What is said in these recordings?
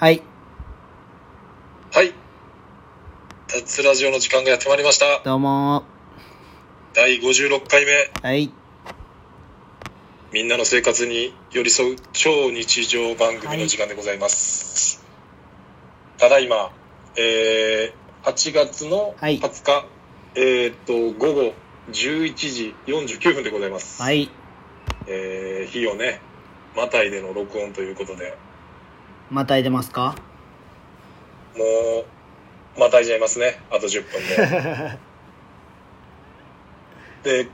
はい。はい。脱ラジオの時間がやってまいりました。どうも第56回目。ー。はい。みんなの生活に寄り添う超日常番組の時間でございます。ただいま、えー、8月のはい20日、えーっと、午後11時49分でございます。はい。えー、日をね、またいでの録音ということで、またいでますか？もう、またいじゃいますね。あと10分で。で、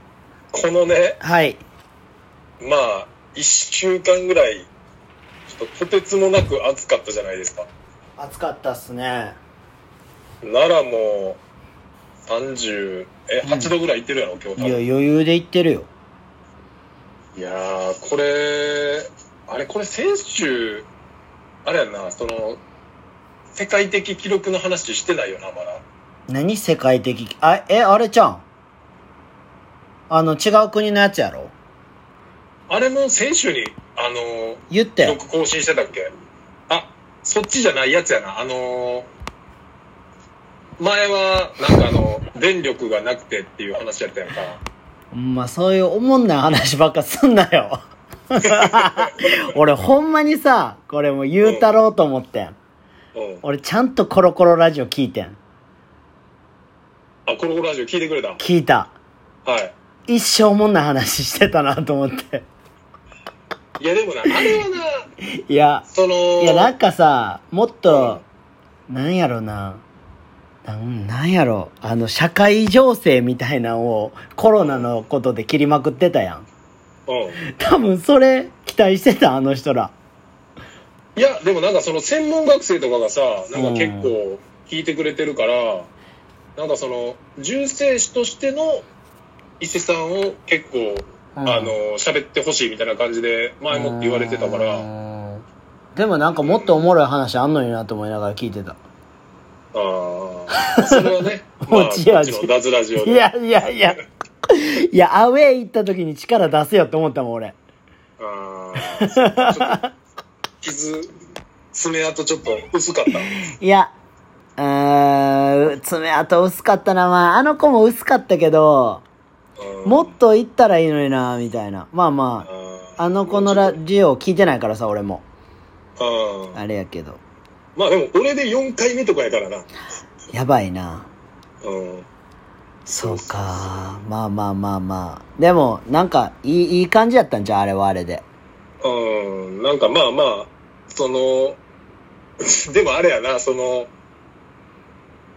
このね、はい。まあ、一週間ぐらい、ちょっととてつもなく暑かったじゃないですか。暑かったっすね。奈良も30、え、うん8度ぐらいいってるやろ、今いや、日多分。余裕で言ってるよ。いやー、これ、あれ、これ先週、あれやんな、その、世界的記録の話してないよな、まだ。何？世界的、あ、え、あれちゃん？あの、違う国のやつやろ？あれも先週に、あのー、言ったよ。記録更新してたっけ？あ、そっちじゃないやつやな。あのー、前は、なんかあの、電力がなくてっていう話やったやんか。まあ、そういうおもんない話ばっかすんなよ。俺ほんまにさ、これもう言うたろうと思ってん。うん。俺ちゃんとコロコロラジオ聞いてん。あ、コロコロラジオ聞いてくれた聞いた。はい。一生おもんない話してたなと思って。いや、でもな、あれはな、いや、その、いや、なんかさ、もっと、なんやろな。なんなんやろ。あの、社会情勢みたいなのをコロナのことで切りまくってたやん。うん。多分それ期待してた、あの人ら。いや、でもなんかその専門学生とかがさ、なんか結構聞いてくれてるから、なんかその、重生師としての伊勢さんを結構、うんあの、喋ってほしいみたいな感じで前もって言われてたから、うんでもなんかもっとおもろい話あんのになと思いながら聞いてた。ああ、それはね、持ち味の脱ラジオで。いやいやいや。いや、アウェイ行った時に力出せよって思ったもん、俺。ああ、ちょっと、傷、爪痕ちょっと薄かった。いや、うーん、爪痕薄かったな。まあ、あの子も薄かったけど、うんもっと行ったらいいのにな、みたいな。まあまあ、ああの子のラジオ聞いてないからさ、俺も。うんあれやけど。まあでも俺で4回目とかやからな。やばいな。うん。そうか。まあまあまあまあ。でも、なんか、いい、いい感じやったんじゃう？あれはあれで。うん。なんかまあまあ、その、でもあれやな、その、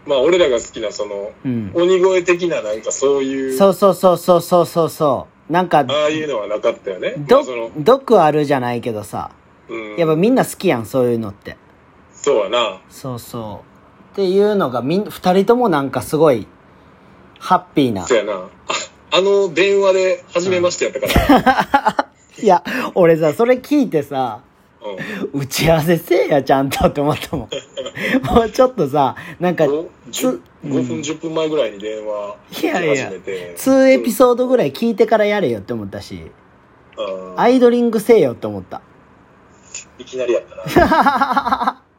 まあ俺らが好きなその、うん。鬼越的ななんかそういう、そうそうそうそうそうそうそう。なんか、ああいうのはなかったよね。まど毒あるじゃないけどさ。うん。やっぱみんな好きやん、そういうのって。そうやな。そうそう。っていうのがみん、二人ともなんかすごい、ハッピーなそ。うやな。あ、あの電話で初めましてやったから。いや、俺さ、それ聞いてさ、うん。打ち合わせせえや、ちゃんとって思ったもん。もうちょっとさ、なんか、5, つ5分、10分前ぐらいに電話いやいや始めて。2エピソードぐらい聞いてからやれよって思ったし、うんアイドリングせえよって思った。いきなりやったな。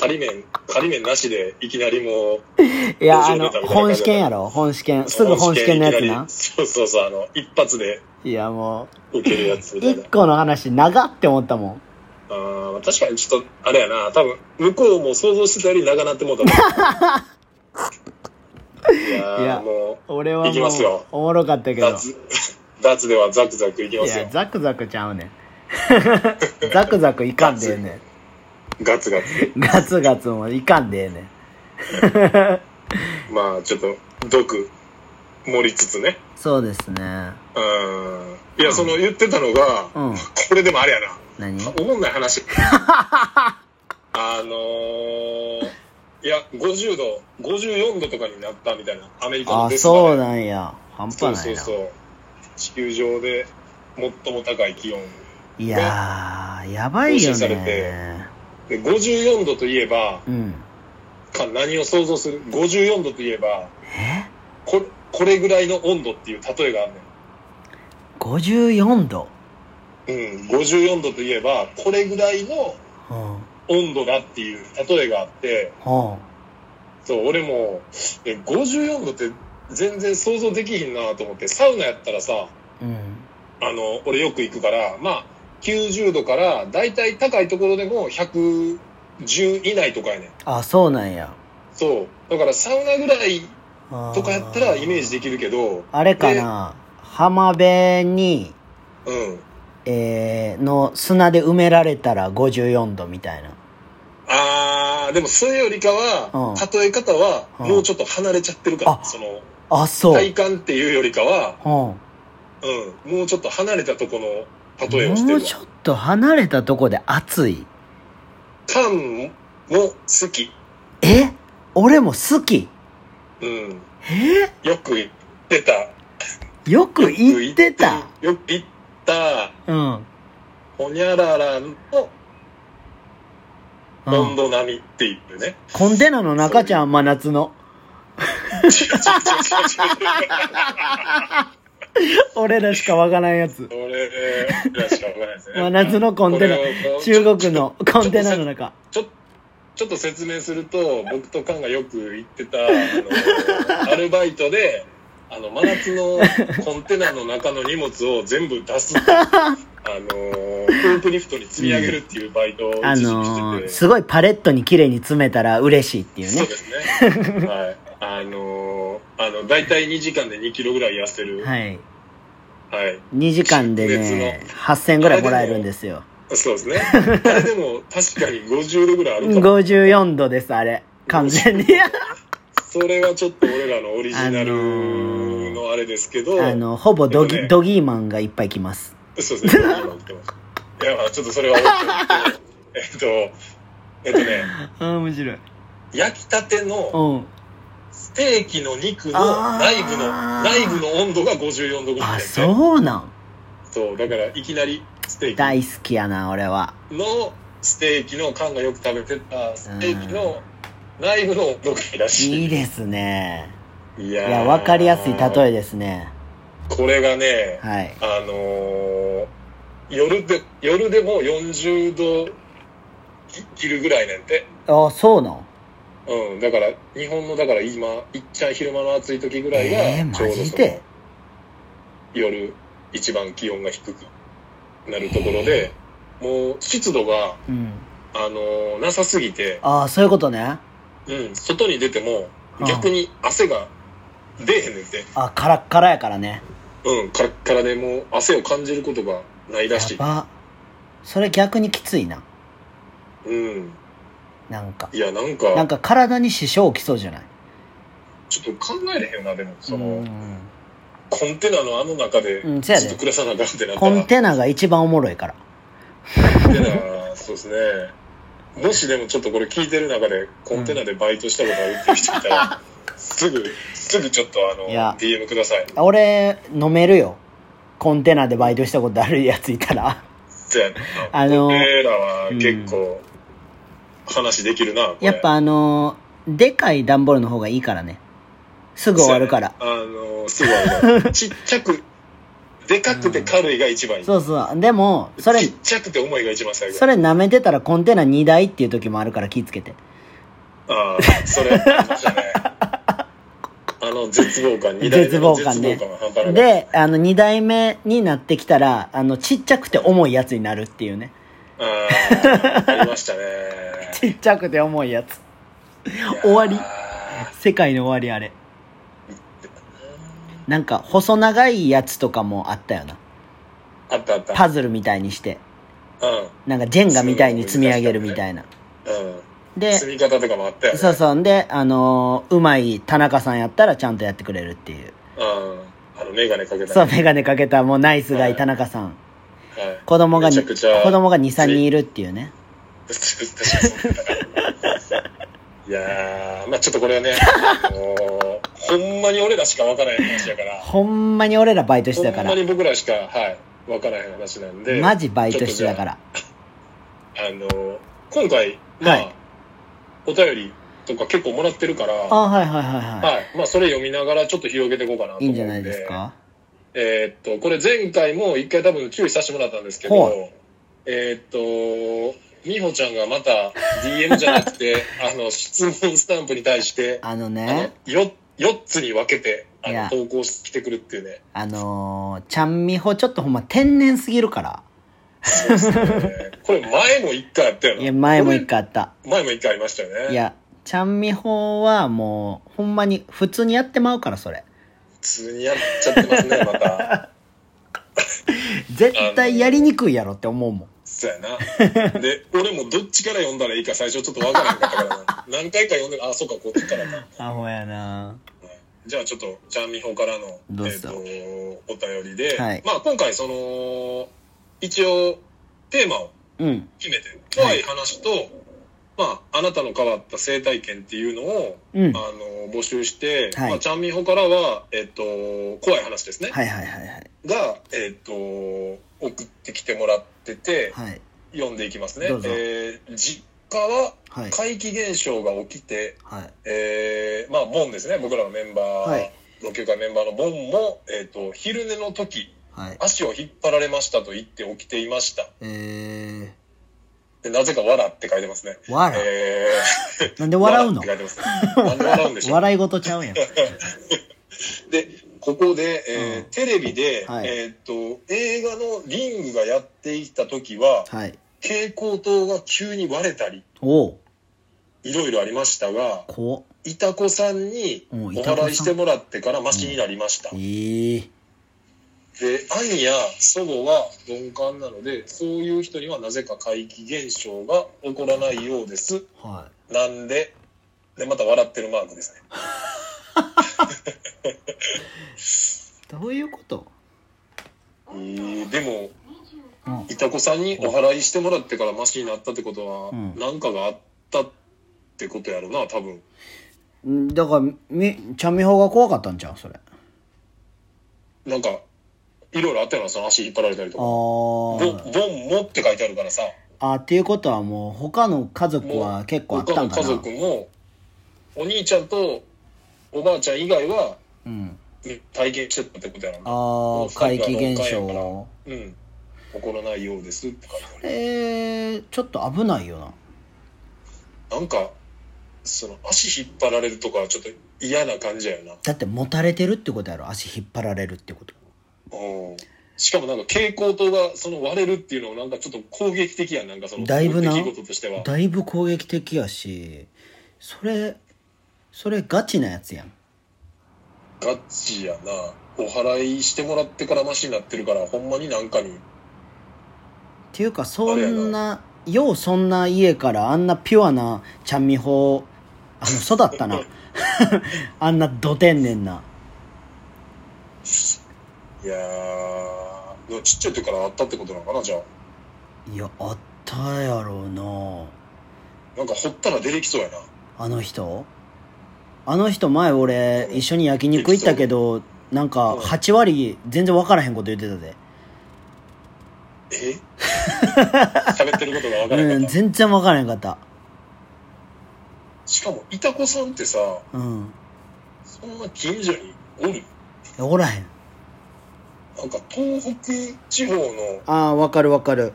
仮面、仮面なしでいきなりもう、いや、あの、50メーターみたいな感じ本試験やろ？本試験。すぐ本試験のやつな。そうそうそう、あの、一発でいや、も受けるやつう、みたいな一。個の話長って思ったもん。あー確かにちょっと、あれやな、多分、向こうも想像してたより長なってもうたもん。いやーいやも俺はもいきますよう、おもろかったう、けど。脱、脱ではザクザクいきますよいや、。ザクザクちゃうねん。ザクザクいかんでええねガツガツ。ん。ガツガツもいかんでええねん。まあ、ちょっと、毒、盛りつつね。そうですね。うん。いや、その言ってたのが、うんこれでもあれやな。何？おもんない話。あのー、いや、50度、54度とかになったみたいな、アメリカのあ、デスバレそうなんや。半そう端ないな。そうそう。地球上で最も高い気温。いやー、やばいよ更新されね。で、54度といえば、うん。か何を想像する ?54 度といえば、え？ここれぐらいの温度っていう例えがあんね ?54 度？ん。うん、54度といえば、これぐらいのうん。温度だっていう例えがあって、はそう、俺も、え、54度って全然想像できひんなと思って、サウナやったらさ、あ。うん。あの、俺よく行くから、まあ、90度から、だいたい高いところでも110以内とかやねん。あ、そうなんや。そう。だからサウナぐらいとかやったらイメージできるけど、あれかな浜辺に、うん。えー、の砂で埋められたら54度みたいな。あー、でもそれよりかは、うん例え方は、うんもうちょっと離れちゃってるから、あその、あ、そう。体感っていうよりかは、うん。うん、もうちょっと離れたとこの例えをしてもうちょっと離れたとこで暑い。缶も好き。え？俺も好き。うん。え？よく言ってた。よく言ってた。よく言った、うん。ほにゃららのうん。温度並みっていうね。コンテナの中ちゃん、真夏の。違う違う違う違 俺らしかわからんやつ。う。俺らしかわからないですね。真夏のコンテナ中国のコンテナの中。ちょちょっと説明すると、僕とカンがよく行ってた、あの、アルバイトで、あの、真夏のコンテナの中の荷物を全部出す。あの、フープリフトに積み上げるっていうバイトをあ一時期のー。すごいパレットに綺麗に詰めたら嬉しいっていうね。そうですね。はい。あのー、あの、大体2時間で2キロぐらい痩せる。はい。はい。2時間でね、8000ぐらいもらえるんですよ。そうですね。あれでも、確かに50度ぐらいあるかも。54度です、あれ。完全に。それはちょっと俺らのオリジナルーのあれですけど、あの、ほぼドギ、えっとねドギーマンがいっぱい来ます。そうですね。今言ってましたいや、まあちょっとそれはえっと、えっとね、ああ、面白い。焼きたてのうん。ステーキの肉の内部の、内部の温度が54度ぐらいあ、で、そうなん。そう、だからいきなりステーキ大好きやな、俺は。のステーキの缶がよく食べてたステーキの内部の温度らしい。いいですね。いやーいや、わかりやすい例えですね。これがね、はい。あのー夜で、夜でも40度き切るぐらいねんて。あ、そうなん。うん。だから、日本の、だから今、いっちゃん昼間の暑い時ぐらいえー、が、ちょうマどそのジで夜、一番気温が低くなるところで、もう湿度が、うん。あのーなさすぎて、ああ、そういうことね。うん、外に出てもうん、逆に汗が出えへんねんて。あ、カラッカラやからね。うん、カラッカラでもう汗を感じることがないらしい。やば。それ逆にきついな。うん。なんか。いや、なんか、なんか体に支障起きそうじゃない？ちょっと考えれへんよな、でも、その、うん。コンテナのあの中でずっと暮らさなあかんってなったら、コンテナが一番おもろいから。コンテナそうですね。もしでもちょっとこれ聞いてる中でコンテナでバイトしたことあるっていう人いたら、すぐすぐちょっとあの DM ください。俺、飲めるよ。コンテナでバイトしたことあるやついたら。ああの俺らは結構話できるな、やっぱあのーでかい段ボールの方がいいからね。すぐ終わるから。そうやねあのすぐ終わるから ちっちゃくでかくて軽いが一番いい、そうそう。でも、それちっ、ちゃくて重いが一番最後それ舐めてたらコンテナ2台っていう時もあるから気ぃつけて。ああ、それ、ありましたね。あの、絶望感、二代目絶の望感ね絶望感が半端なかった。で、あの、2台目になってきたら、あの、ちっちゃくて重いやつになるっていうね。ああ、ありましたね。ちっちゃくて重いやつ。終わり世界の終わりあれ。なんか、細長いやつとかもあったよな。あったあった。パズルみたいにして。うん。なんか、ジェンガみたいに積み上げるみたいな。うん。で、積み方とかもあったよね。そうそう。んで、あのーうまい田中さんやったらちゃんとやってくれるっていう。うん。あの、メガネかけた。そう、メガネかけたもうナイスガイ田中さん。はい。子供がに、めちゃくちゃ子供が2、3人いるっていうね。いやー、まあちょっとこれはね、あのーほんまに俺らしか分からへん話やから、ほんまに俺らバイトしてたからほんま。に僕らしか、はい、分からへん話なんで、マジバイトしてたから。あの、今回、まあ、はいお便りとか結構もらってるから、あ、はいはいはいははい。まあ、それ読みながらちょっと広げていこうかなとい。いんで。いんじゃないですか？えーっと、これ前回も一回多分注意させてもらったんですけどは、えーっと、美穂ちゃんがまた DM じゃなくて、あの、質問スタンプに対して、あのあのね、よ、4つに分けて、あの、投稿してくるっていうね。あのー、ちゃんみほちょっとほんま天然すぎるから。そうですね。これ前も1回あったよな。いや、前も一回あった。前も1回ありましたよね。い。や、ちゃんみほはもう、ほんまに普通にやってまうから、それ。普通にやっちゃってますね、また。絶対やりにくいやろって思うもん。そうやな。で、俺もどっちから読んだらいいか最初ちょっとわからへんかったからな。何回か読んで、あ、そうか、こっちからか。アホやなじゃあちょっと、ちゃんみほからの、えっ、どうぞと、お便りで、はいまあ今回その、一応、テーマをうん。決めて、怖い話と、まあ、あなたの変わった生態圏っていうのを、うん。あはの、募集して、はいまあ、ちゃんみほからは、えっ、と、怖い話ですね。いはいはいはい。が、えっ、と、送ってきてもらってて、はい。読んでいきますね。えー実家ははい。怪奇現象が起きて、はい。えーまあ、ボンですね。僕らのメンバー、はい老朽化メンバーのボンも、えっ、と、昼寝の時、はい。足を引っ張られましたと言って起きていました。えでなぜか笑って書いてますね。ー、わら。えー、なんで笑うの？ね。なんで笑うんでしょう。笑い事ちゃうやん。で、ここで、えーうんテレビで、はいえーっと、映画のリングがやっていた時は、はい。蛍光灯が急に割れたり。いろいろありましたが、こいたこさんにお払いしてもらってからマシになりました。う。ええで、兄や祖母は鈍感なので、そういう人にはなぜか怪奇現象が起こらないようです。はなんで、で、また笑ってるマークですね。い。どういうこと？えーでも、うん。いたこさんにお払いしてもらってからマシになったってことは、うんなんかがあったってことやろな、多分。んだから、み、ちゃんみほが怖かったんじゃん、それ。あなんか、いろいろあったよな、その足引っ張られたりとか。ボン、ー。ボンもって書いてあるからさ。あっていうことはもう、他の家族は結構あったんかな？他の家族も、お兄ちゃんとおばあちゃん以外はうん。体験してたってことやろな。ああ、怪奇現象。うん。起こらないようですって書いてある。えー、ちょっと危ないよな。なんか、その足引っ張られるとかはちょっと嫌な感じやよな。だって持たれてるってことやろ足引っ張られるってことうんしかもなんか蛍光灯がその割れるっていうのもなんかちょっと攻撃的やんなんかそのだいぶな出来事としてはだいぶ攻撃的やしそれそれガチなやつやん。ガチやな。お払いしてもらってからマシになってるからほんまになんかに。っていうかそんなようそんな家からあんなピュアなちゃんみほあの育ったな。あんなど天然な。いやーちっちゃい時からあったってことなのかなじゃあ。いやあったやろうな。なんか掘ったら出てきそうやな。あの人？あの人前俺一緒に焼肉行ったけどなんか8割全然分からへんこと言ってたで。え？喋ってることが分からへうんんかった、全然分からへんかった。しかもいたこさんってさうん。そんな近所におる？おらへん。なんか東北地方のああ分かる分かる。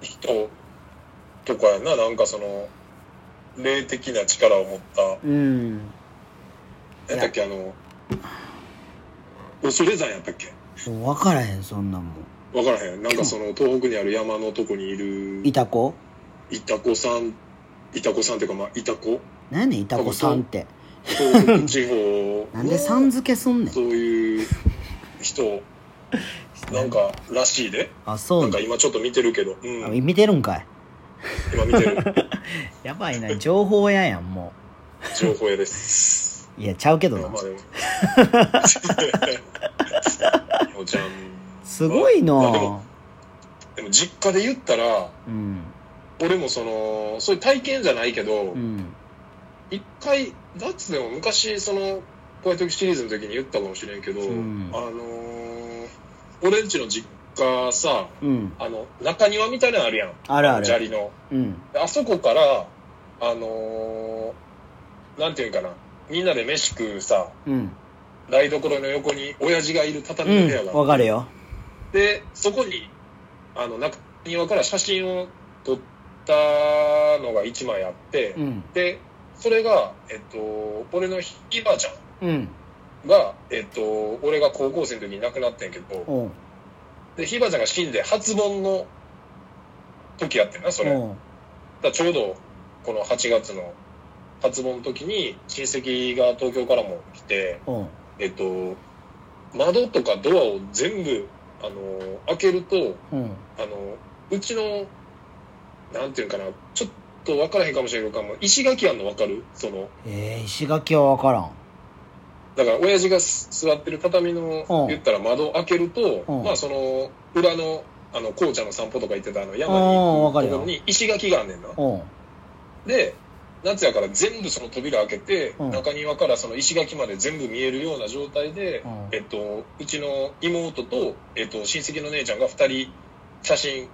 人とかやな。なんかその霊的な力を持ったうん何だっけあの恐山やったっけ？分からへんそんなんもん。分からへん。なんかその東北にある山のとこにいるいた子？いたこさんいたこさんっていうかまあいたこ何？やねんいた子さんって。東北地方なんでさん付けすんねん。そういう人なんからしいで。あそうなんか今ちょっと見てるけど、うん、あ見てるんかい。今見てる。やばいな情報屋やんも情報屋です。ういやちゃうけど。なまあでも。ひょちゃんすごいな。まあでもでも実家で言ったらうん。俺もそのそういう体験じゃないけどうん。一、回ダッツでも昔そのホワイトシリーズの時に言ったかもしれんけど、うん。あのー俺んちの実家さうん。あの中庭みたいなのあるやん。あるある。砂利の。うん。であそこからあのーなんていうんかなみんなで飯食うさうん。台所の横に親父がいるう畳の部屋があって、んわかるよ。でそこにあの中庭から写真を撮ったのが1枚あって、うん。でそれが、えっと、俺のひいばあちゃうん。んが、えっと、俺が高校生の時に亡くなってんけどでひいばあちゃんが死んで初盆の時やってんなそれ。だちょうどこの8月の初盆の時に親戚が東京からも来ておうえっと窓とかドアを全部あの開けるとうん。あのうちのなんていうんかなちょっと分からへんかもしれんけど石垣あんの分かる？そのえー、石垣は分からん。だから親父がす座ってる畳のうん。言ったら窓を開けるとうん。まあその裏のあの紅茶の散歩とか行ってたあの山うんに行くところに石垣があんねんな。で夏やから全部その扉開けて、うん。中庭からその石垣まで全部見えるような状態で、うん。えっと、うちの妹と、えっと、親戚の姉ちゃんが2人写真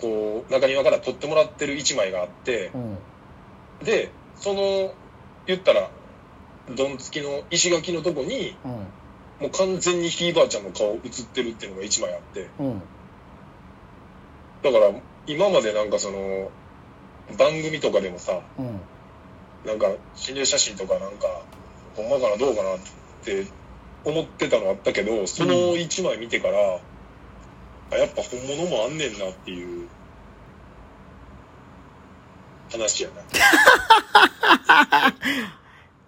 こう中庭から撮ってもらってる1枚があってうん。でその言ったらどんつきの石垣のとこにうん。もう完全にひいばあちゃんの顔写ってるっていうのが1枚あって。うん。だから今までなんかその番組とかでもさうん。なんか心霊写真とかなんかほんまかなどうかなって思ってたのあったけどその1枚見てから、あやっぱ本物もあんねんなっていう話やな。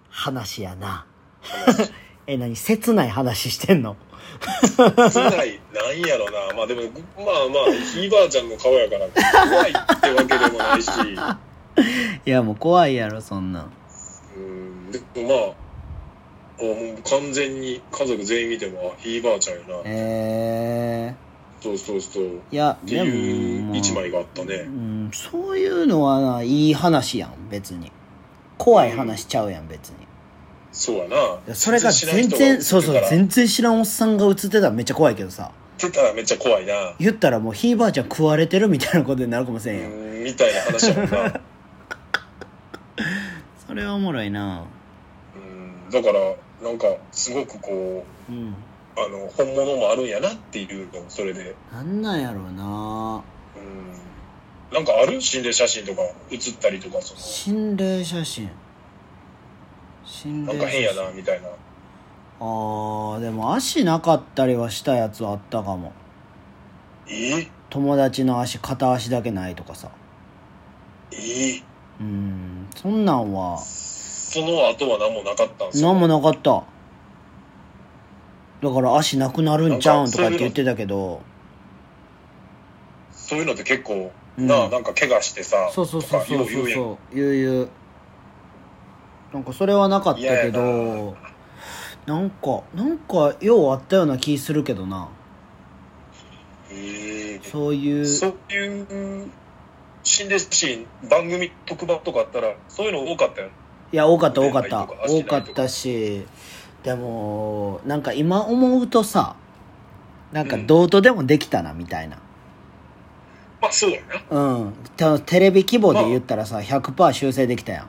話やな。話 え何？切ない話してんの？つないなんやろな。まあでもまあまあひいばあちゃんの顔やから怖いってわけでもないし。いやもう怖いやろそんなん。うん。でもまああもう完全に家族全員見てもあひいばあちゃんやな。えそうそうそう。ー、いやっていうまあ一枚があったね。うん、そういうのはないい話やん別に。怖い話ちゃうやん別にそうやな。それが全然そうそう全然知らんおっさんが映ってたらめっちゃ怖いけどさ。ってたらめっちゃ怖いな。言ったらもうひいばあちゃん食われてるみたいなことになるかもしれんよ、うんみたいな話やもんな。それはおもろいな。うんだからなんかすごくこううん。あの本物もあるんやなっていうのそれで。なんなんやろうな。うん。なんかある？心霊写真とか写ったりとかそ心霊写真心の霊なんか変やなみたいな。あーでも足なかったりはしたやつあったかも。え？友達の足片足だけないとかさ。え？うんそんなんは。その後は何もなかったんですよ何もなかった。だから足なくなるんちゃうんとかって言ってたけど。そういうのって結構うん。なあなんか怪我してさそうそうそうそうとかようそうそう言う言うなんかそれはなかったけどなんかなんかようあったような気するけどな。ええそういう。そういう心霊写真番組特番とかあったらそういうの多かったよいや多かった多かった。多かったしでもなんか今思うとさなんかどうとでもできたなみたいな。まあそうやな。うん。たテレビ規模で言ったらさ100%修正できたやん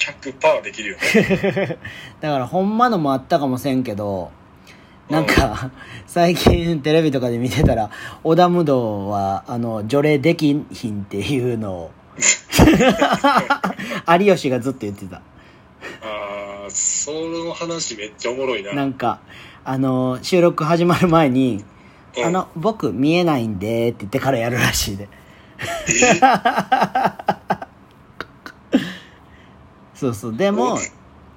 100%できるよね。だからほんまのもあったかもせんけどなんか最近テレビとかで見てたら織田無道はあの除霊できひんっていうのを 有吉がずっと言ってた。ああその話めっちゃおもろいな。なんかあの収録始まる前に「うん。あの僕見えないんで」って言ってからやるらしいでそうそう。でも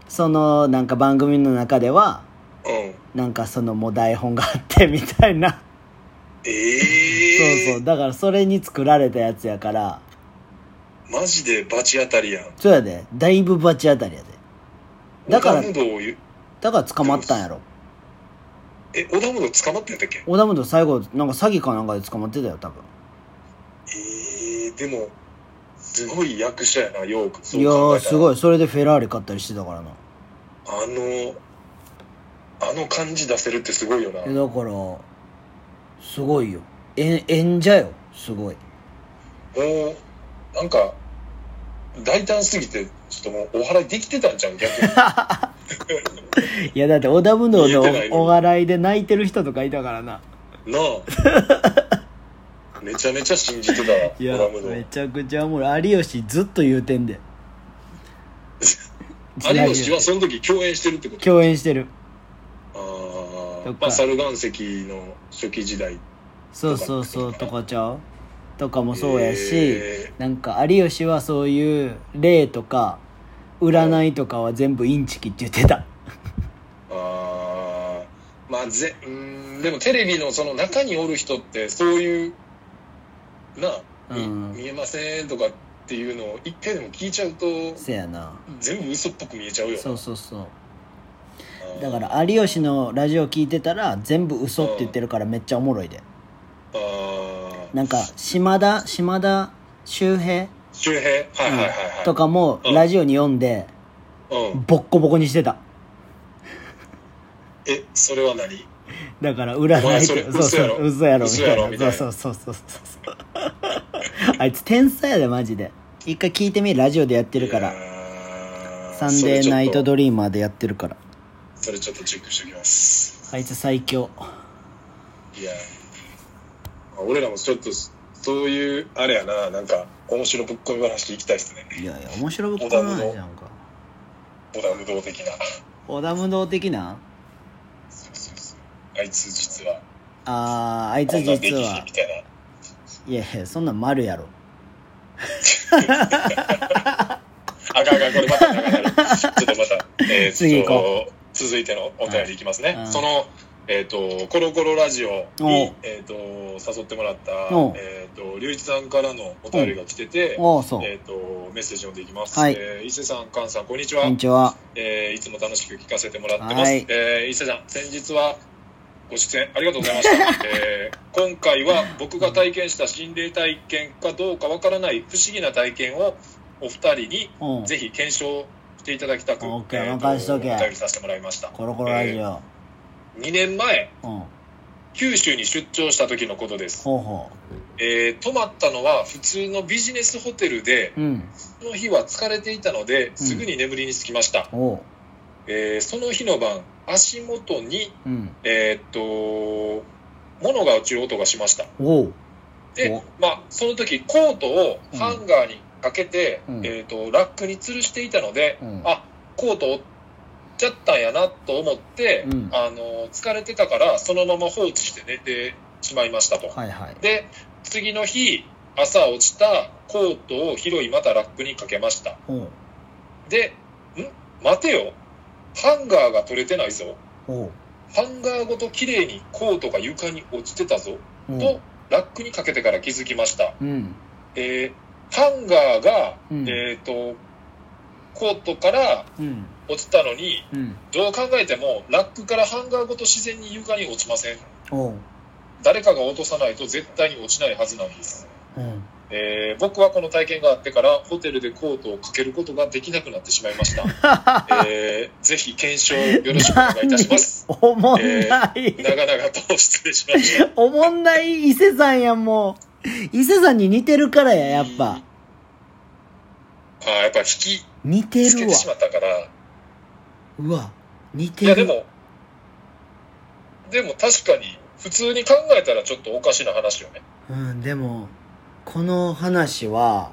そのなんか番組の中ではうん。なんかそのもう台本があってみたいな。ええ そうそう。だからそれに作られたやつやから。マジで罰当たりやん。そうやで。だいぶ罰当たりやで。だからだから捕まったんやろ。え織田無道捕まってんだっけ？織田無道最後なんか詐欺かなんかで捕まってたよ多分。ええでもすごい役者やなよくそいやーすいごい。それでフェラーリ買ったりしてたからな。あのあの感じ出せるってすごいよな。えだからすごいよ。え演者よすごい。もうなんか大胆すぎてちょっともうお払いできてたんじゃん逆に。いやだって織田無道のお笑いで泣いてる人とかいたからな。なあ めちゃめちゃ信じてたわいやドラムめのちゃくちゃおもろい。有吉ずっと言うてんで。有吉はその時共演してるってこと？共演してる。あとか。ーまあ猿岩石の初期時代そうそうそうとかちゃう？とかもそうやし、えなんか有吉はそういう霊とか占いとかは全部インチキって言ってた。あー。まあぜうーんでもテレビのその中におる人ってそういうなうん。見えませんとかっていうのを一回でも聞いちゃうとせやな。全部嘘っぽく見えちゃうよな。そうそうそう。だから有吉のラジオ聞いてたら全部嘘って言ってるからめっちゃおもろいで。なんか島田島田周平、周平？はいはいはいはい、とかもうん。ラジオに読んでうん。ボッコボコにしてた。えそれは何？だから占いとそうそう嘘やろ。みたいな。そうそうそうそうそう。あいつ天才やでマジで。一回聞いてみラジオでやってるから。サンデーナイトドリリーマーでやってるから。それちょっとチェックしておきます。あいつ最強。いやー。俺らもちょっとそういうあれやな。なんか面白ぶっ込み話行きたいっすね。いやいや面白ぶっこないじゃんか織田無道的な。織田無道的な？あいつ実は。あーあいつ実は。みたいな。いやいやそんなん丸やろ。あかんあかんこれまた長なるちょっとまた、えー次行こ続いてのお便りいきますね、うん。そのえっ、とコロコロラジオおにう、えー、と誘ってもらったえっ、と龍一さんからのお便りが来てて、えっ、とメッセージ読んでいきます、はい。えー伊勢さん菅さんこんにちは。こんにちは。えーいつも楽しく聞かせてもらってます。はい。えー伊勢さん、先日はご出演ありがとうございました。えー今回は僕が体験した心霊体験かどうかわからない不思議な体験をお二人にうんぜひ検証していただきたく、オッケーえーと任しとけお便りさせてもらいました。コロコロラジオ、2年前、うん九州に出張した時のことです。ほうほえー泊まったのは普通のビジネスホテルで、ううんその日は疲れていたので、すぐに眠りにつきました。えーその日の晩、足元にうん。えーっと、物が落ちる音がしました。でお、まあ、その時コートをハンガーにかけて、うん。えーっと、ラックに吊るしていたので、うん。あ、コート折っちゃったんやなと思って、うん。あの、疲れてたから、そのまま放置して寝てしまいましたと。はいはい。で、次の日、朝落ちたコートを拾いまたラックにかけました。で、ん？待てよ。ハンガーが取れてないぞ。ハンガーごと綺麗にコートが床に落ちてたぞ。と、ラックにかけてから気づきました。うんえーハンガーが、うんえっ、と、コートからうん落ちたのに、うんどう考えても、ラックからハンガーごと自然に床に落ちません。誰かが落とさないと絶対に落ちないはずなんです。うんえー僕はこの体験があってから、ホテルでコートをかけることができなくなってしまいました。えーぜひ検証よろしくお願いいたします。おもんない、長々と失礼しました。おもんない伊勢さんやんもう伊勢さんに似てるからややっぱあーやっぱ引き似てるわつけてしまったから、うわ似てるいやでも、でも確かに、普通に考えたらちょっとおかしな話よね。うんでもこの話は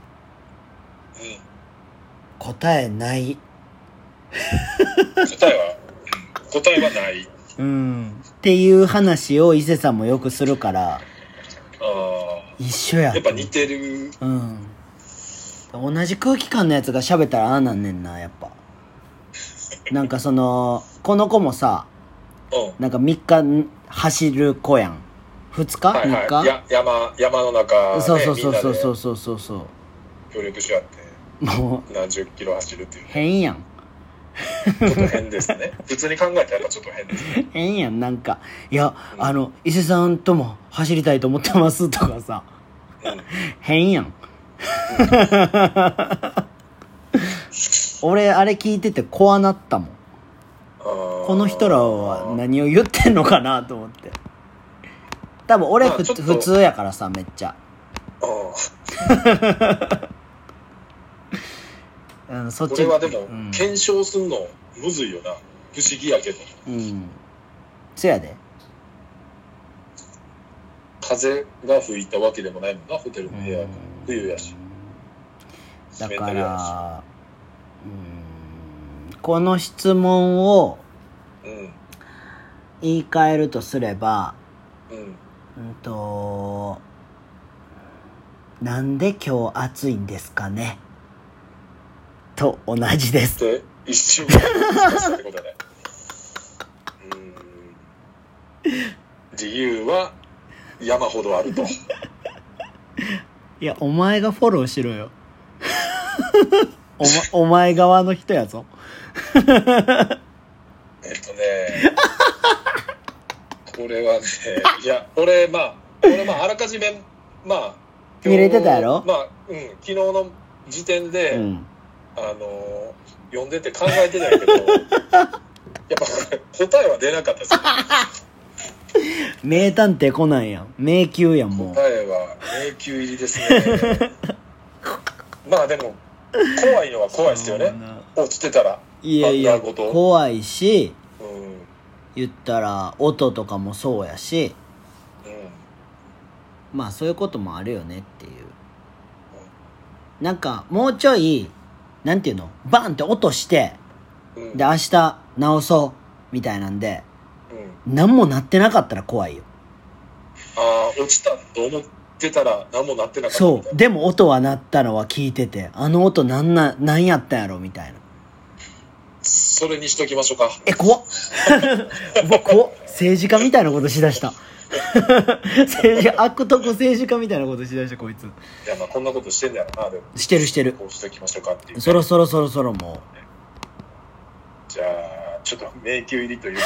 うん。答えない答えは、うん答えはない。うんっていう話を伊勢さんもよくするからあ一緒やあ。やっぱ似てる。うん同じ空気感のやつが喋ったらああなんねんなやっぱ なんかそのこの子もさうん。なんか3日ん走る子やん2日、はい3日、はい。や山、山の中、ね、そうそうそうそうそうそうそうそう。で協力し合って、もう。何十キロ走るっていう。変やん。ちょっと変ですね。普通に考えたらやっぱちょっと変ですね。変やんなんか。いやあの伊勢さんとも走りたいと思ってますとかさ。うん。変やん。俺あれ聞いてて怖なったもん。ここの人らは何を言ってんのかなと思って多分俺ふまあ普通やからさめっちゃ、うん、そっちこれはでもうん、検証すんのむずいよな。不思議やけど。うん、そやで考風が吹いたわけでもないもんな、ホテルの部屋。冬やし。だからうんこの質問を。言い換えるとすればうん。うんとなんで今日暑いんですかね？と同じです。で、一瞬。理由は山ほどあると。いやお前がフォローしろよ。お,、ま、お前側の人やぞ。えっとね、これはね、いや、俺、まあ、俺、まあ、あらかじめ、まあ、見れてたやろ？まあ、うん、昨日の時点で、うんあのー、読んでて考えてないけど、やっぱ答えは出なかったですね。名探偵コナンやん迷宮やんもう答えは迷宮入りですね。まあでも、怖いのは怖いですよね。落ちてたら。いやいや怖いし。言ったら音とかもそうやしまあそういうこともあるよねっていう。なんかもうちょいなんていうの？バンって落としてうん。で明日直そうみたいなんでうん。何もなってなかったら怖いよ。ああ、落ちたと思ってたら何もなってなかったそう。な。でも音は鳴ったのは聞いててあの音なんな何やったんやろみたいなそれにしときましょうか。え怖っ。うわ怖っ。政治家みたいなことしだした。政治家悪徳政治家みたいなことしだしたこいつ。いや、まあこんなことしてんだよな、でも。してるしてる。こうしときましょうかっていう。そろそろそろそろもじゃあ、ちょっと迷宮入りというこ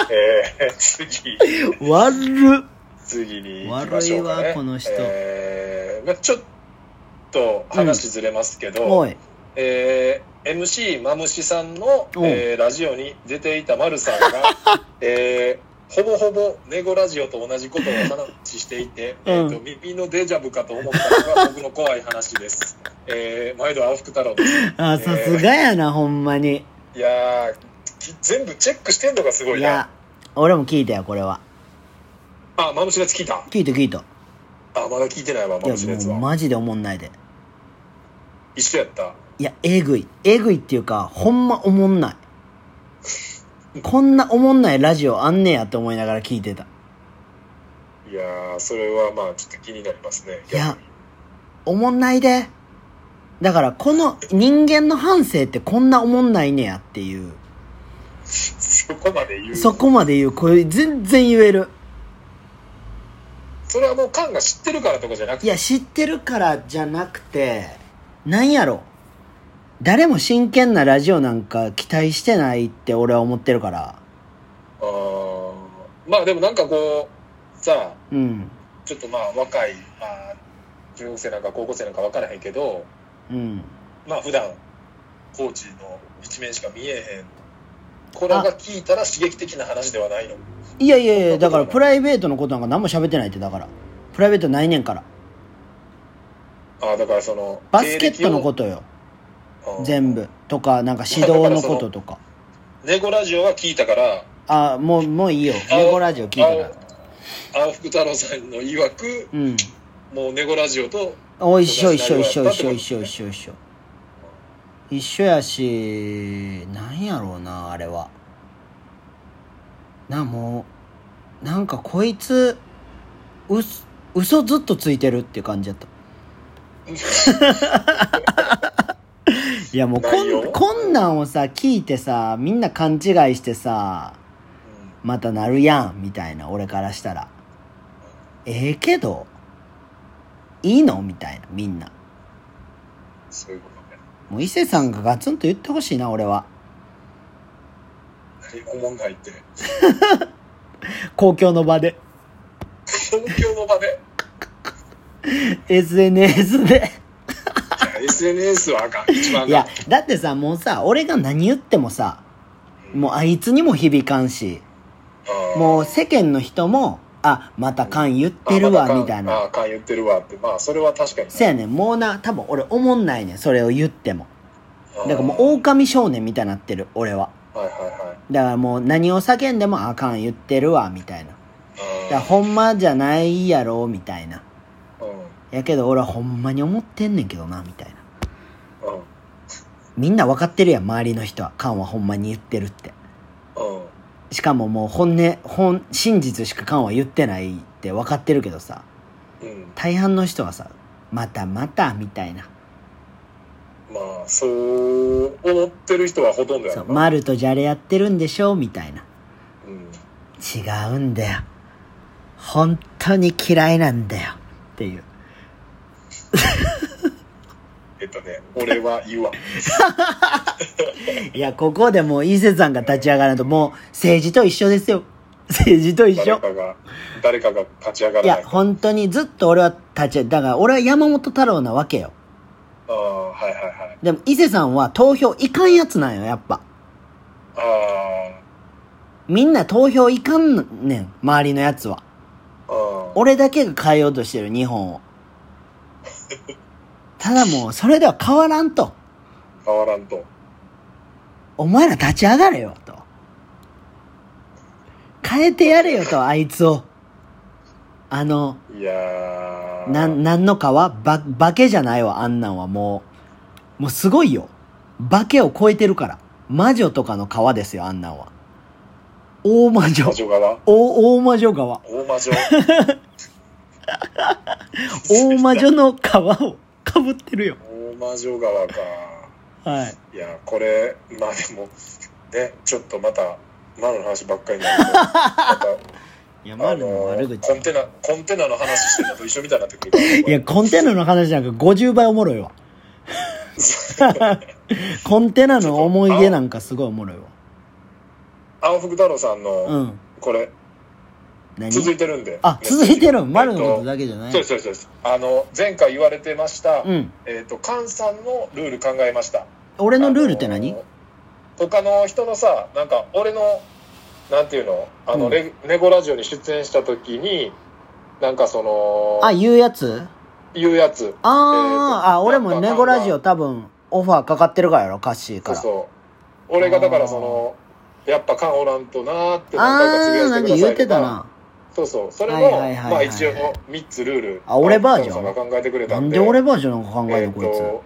とで、えー、次、う悪っ。次に行きましょうか、ね。悪いわこの人。えー、まあちょっと話ずれますけど、おいえー MC マムシさんの、うんえーラジオに出ていたマルさんが、えーほぼほぼネゴラジオと同じことを話していて、うんえーと耳のデジャブかと思ったのが僕の怖い話です。えー、毎度青福太郎です。あさすがやなほんまにいや全部チェックしてんのがすごいないや。俺も聞いたよこれはあ、マムシのやつ聞いた？聞いた聞いたあ、まだ聞いてないわ、マムシのやつは。マジで思んないで一緒やった。いやえぐい。えぐいっていうかほんま思んない。こんな思んないラジオあんねやって思いながら聞いてた。いやーそれはまあちょっと気になりますね。いや思んないで。だからこの人間の反省ってこんな思んないねやっていう。そこまで言う。そこまで言う。これ全然言える。それはもうカンが知ってるからとかじゃなくて。いや知ってるからじゃなくてなんやろ誰も真剣なラジオなんか期待してないって俺は思ってるから。あー。まあでもなんかこう、さあ、うん。ちょっとまあ若い、まあ、中学生なんか高校生なんか分からへんけど、うん。まあ普段、コーチの一面しか見えへん。これが聞いたら刺激的な話ではないの？いやいやいやだからプライベートのことなんか何も喋ってないってだから。プライベートないねんから。ああ、だからその、バスケットのことよ。と全部とかなんか指導のこととか。ネゴラジオは聞いたから、あもうもういいよ。ネゴラジオ聞いたから。青福太郎さんの曰く、うん。もうネゴラジオと、お一緒一緒一緒一緒一緒一緒一緒。一緒やしなんやろうなあれは。なもうなんかこいつうす嘘ずっとついてるっていう感じやった いやもうこんこんなんをさ聞いてさみんな勘違いしてさまたなるやんみたいな俺からしたら。ええけどいいの？みたいなみんな。そういうことね。もう伊勢さんがガツンと言ってほしいな俺は。何思んないって。公共の場で。公共の場で？SNS で SNS はあかん。一番あかん。いやだってさもうさ俺が何言ってもさもうあいつにも響かんしもう世間の人もあまた勘言ってるわみたいな。ああ、勘言ってるわって。まあ、それは確かに。せやねん。もうな多分俺思んないねんそれを言っても。だからもう狼少年みたいになってる俺は。はいはいはい。だからもう何を叫んでもあかん言ってるわみたいな。あからほんまじゃないやろみたいな。うん。やけど俺はほんまに思ってんねんけどなみたいな。うんみんな分かってるやん周りの人は。カンはほんまに言ってるって。うん。しかももう本音本真実しかカンは言ってないって分かってるけどさ。うん。大半の人はさまたまたみたいな。まあそう思ってる人はほとんどやうマルとじゃれやってるんでしょみたいな。うん。違うんだよ。本当に嫌いなんだよ。っていう とね。俺は言わ。ん いやここでもう伊勢さんが立ち上がらないともう政治と一緒ですよ。政治と一緒。誰かが誰かが立ち上がいやらない。本当にずっと俺は立ちだから俺は山本太郎なわけよ。ああはいはいはい。でも伊勢さんは投票いかんやつなんよやっぱ。あみんな投票いかんねん周りのやつは。ああ俺だけが変えようとしてる日本を ただもうそれでは変わらんと変わらんとお前ら立ち上がれよと変えてやれよとあいつをあのいやーなん、なんのかはば、化けじゃないわ、あんなんはもう。もうすごいよ。化けを超えてるから。魔女とかの川ですよ、あんなんは。大魔女魔。女側？大、大魔女川。大魔女？大魔女の川をかぶってるよ。大魔女側かはい。いやこれまあでもねちょっとまたマルの話ばっかりになるとまたいや、あマルのの悪口。コンテナコンテナの話してるのと一緒みたいになってくるからいや、コンテナの話なんか50倍おもろいわ。コンテナの思い出なんかすごいおもろいわ。青福太郎さんうのん。これ何？続いてるんで。あ、続いてるん？えっとマルのことだけじゃない？そうそうそうあの前回言われてました、うん。えっ、と菅さんのルール考えました。俺のルールって何？他の人のさなんか俺のなんていうの？あの、うん。レネゴラジオに出演した時になんかそのあ、言うやつ？言うやつ。ああ、俺もネゴラジオ多分オファーかかってるからやろ、カッシーから。そうそう。俺がだからそのやっぱ菅おらんとなーって何回かつぶやあー、なんかいてください言ってたな。そうそう。それも、はいはいはいはい。まあ一応3つルール。あ俺バージョン？菅さんが考えてくれたなんんでで俺バージョンなんか考ええっ、るの、こいと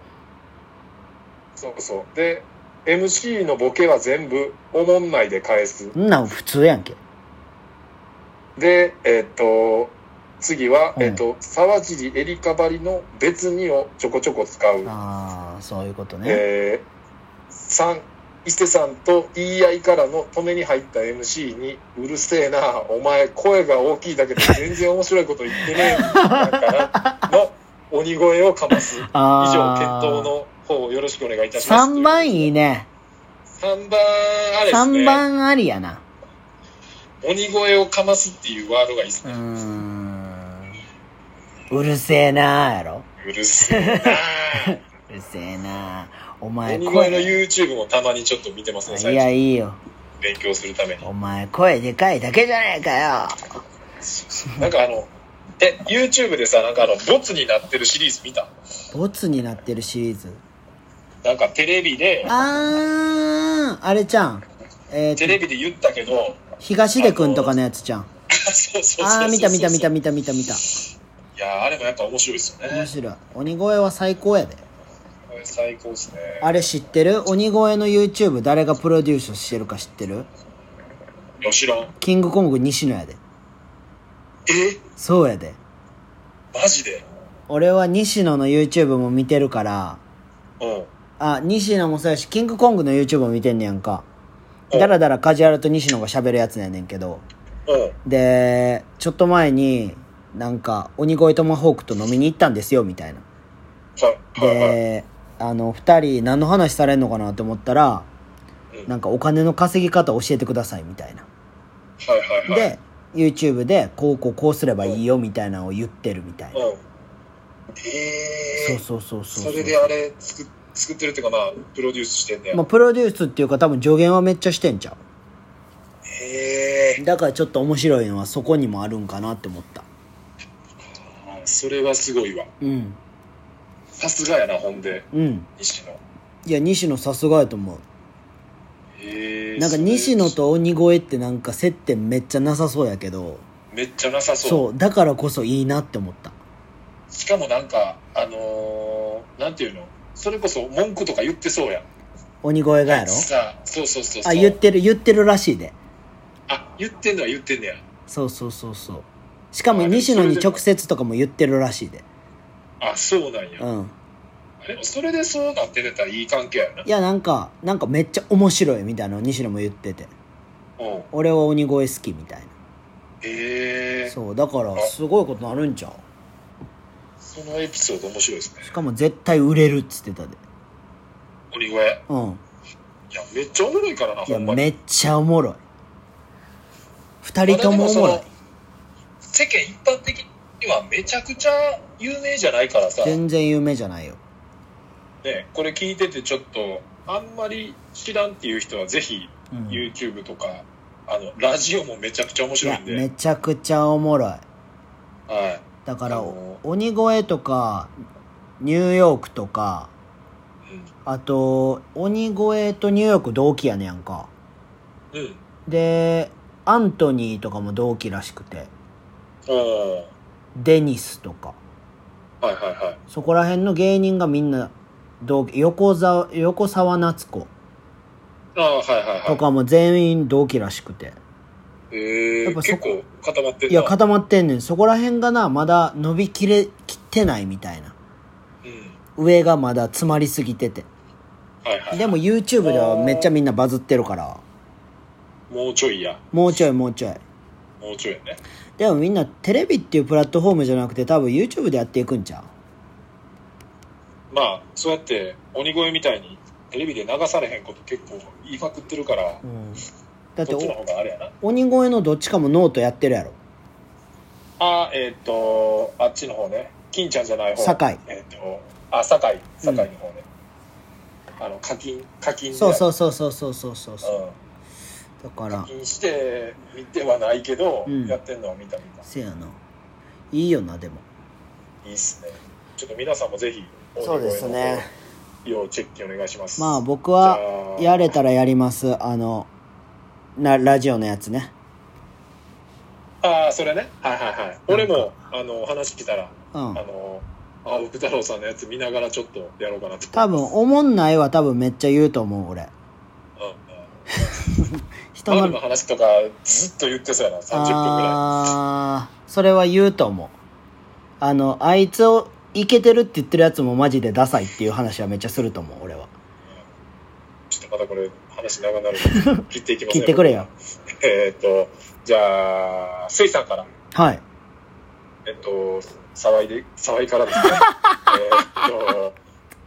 そうそう。で MC のボケは全部おもんないで返す。つ。んなん普通やんけ。でえっ、と次は、うん。えっ、と沢尻エリカバリの別にをちょこちょこ使う、あー、そういうことね。えー、3伊勢さんと言い合いからの止めに入った MC に「うるせえなお前声が大きいだけで全然面白いこと言ってねえ」の鬼声をかます以あ上決ー闘の方をよろしくお願いいたします3番いいね。3番あれですね3番ありやな。鬼声をかますっていうワードがいいですね、ん。うるせえなーやろ。うるせえな うるせえなー。お前鬼声の声。YouTube もたまにちょっと見てますねいや、最近いいよ。勉強するためにお前声でかいだけじゃねえかよ。なんかあのえ YouTube でさなんかあのボツになってるシリーズ見た？ボツになってるシリーズ？なんかテレビであー、あれちゃん。えーと、テレビで言ったけど東出くんとかのやつちゃん。そうそうそうそうあー、見た見た見た見た見た見た。いやーあれもやっぱ面白いですよね面白い。鬼越は最高やで。最高ですね。あれ知ってる？鬼越の YouTube 誰がプロデュースしてるか知ってる？よしろん。キングコング西野やで。え？そうやで。マジで？俺は西野の YouTube も見てるから、うん。あ、西野もそうやし、キングコングの YouTube も見てんねやんか。うん。だらだらカジュアルと西野が喋るやつやねんけど。うん。で、ちょっと前に、なんか、鬼越トマホークと飲みに行ったんですよ、みたいな。で、あの、二人何の話されんのかなって思ったら、うんなんかお金の稼ぎ方教えてください、みたいな。はいはいはいで、YouTube で、こうこうこうすればいいよ、みたいなのを言ってるみたいな。うんえー、そうそうそうそう。それであれ作作ってるっていうかまあプロデュースしてんねや、まあ、プロデュースっていうか多分助言はめっちゃしてんちゃへえう。だからちょっと面白いのはそこにもあるんかなって思った。それはすごいわうん。さすがやなほんで。うん。西野。いや、西野さすがやと思う。へえなんか西野と鬼越ってなんか接点めっちゃなさそうやけど、めっちゃなさそう。そうだからこそいいなって思った。しかもなんかあのーなんていうの？それこそ文句とか言ってそうやん。鬼越がやろ？さあそうそうそうそう。あ言ってる言ってるらしいで。あ言ってんのは言ってんねや。そうそうそうそう。しかも西野に直接とかも言ってるらしいであそうなんや、うん。でもそれでそうなって出たらいい関係やな。いやなんかなんかめっちゃ面白いみたいなの西野も言ってて。うん。俺は鬼越好きみたいな。へえ。そそうだからすごいことなるんちゃう？のエピソード面白いですね。しかも絶対売れるっつってたで。鬼越。いうん。やめっちゃおもろいからないやめっちゃおもろい。二人ともおもろい。世間一般的にはめちゃくちゃ有名じゃないからさ、ね、全然有名じゃないよ。これ聞いててちょっとあんまり知らんっていう人はぜひうん。YouTube とか、あのラジオもめちゃくちゃ面い白いんで。やめちゃくちゃおもろい。はい。だから鬼越とかニューヨークとかうん。あと鬼越とニューヨーク同期やねやんか。うん。でアントニーとかも同期らしくて。デニスとかはいはいはい。そこら辺の芸人がみんな同期横澤横澤夏子ああはいはいはとかも全員同期らしくて。いえー、やっぱそ結構固まってんいやな固まってんねん。そこら辺がなまだ伸びきれきってないみたいな。うん。上がまだ詰まりすぎてて。はいはいでも YouTube ではめっちゃみんなバズってるから。もうちょいや。もうちょいもうちょい。もうちょいやねでもみんなテレビっていうプラットフォームじゃなくて多分 YouTube でやっていくんちゃう？まあそうやって鬼越みたいにテレビで流されへんこと結構言いまくってるから、うん、だって鬼越のどっちかもノートやってるやろ？あえっ、ー、とあっちの方ね。金ちゃんじゃない方。堺。えっ、ー、とあ堺。堺の方ね、うん、あの課金課金そうそうそうそうそうそうそう、うん。だから。課金して見てはないけど、うん。やってんのは見た見た。せやな。いいよなでも。いいっすね。ちょっと皆さんもぜひそうですね。要チェックお願いします。まあ僕はじゃあ。やれたらやります。あのなラジオのやつね。ああそれね？はいはいはい。俺もあの話聞いたらうん。あのあ奥太郎さんのやつ見ながらちょっとやろうかなと多分おもんないは多分めっちゃ言うと思う俺。うん 人の。の話とかずっと言ってそうやな。30分ぐらあーそれは言うと思う。あのあいつをいけてるって言ってるやつもマジでダサいっていう話はめっちゃすると思う俺は。いちょっとまたこれ話長なる 切っていきますね切ってくれよ。えーっとじゃあスイさんから。はい。えっと騒いで騒いからですね。えーっと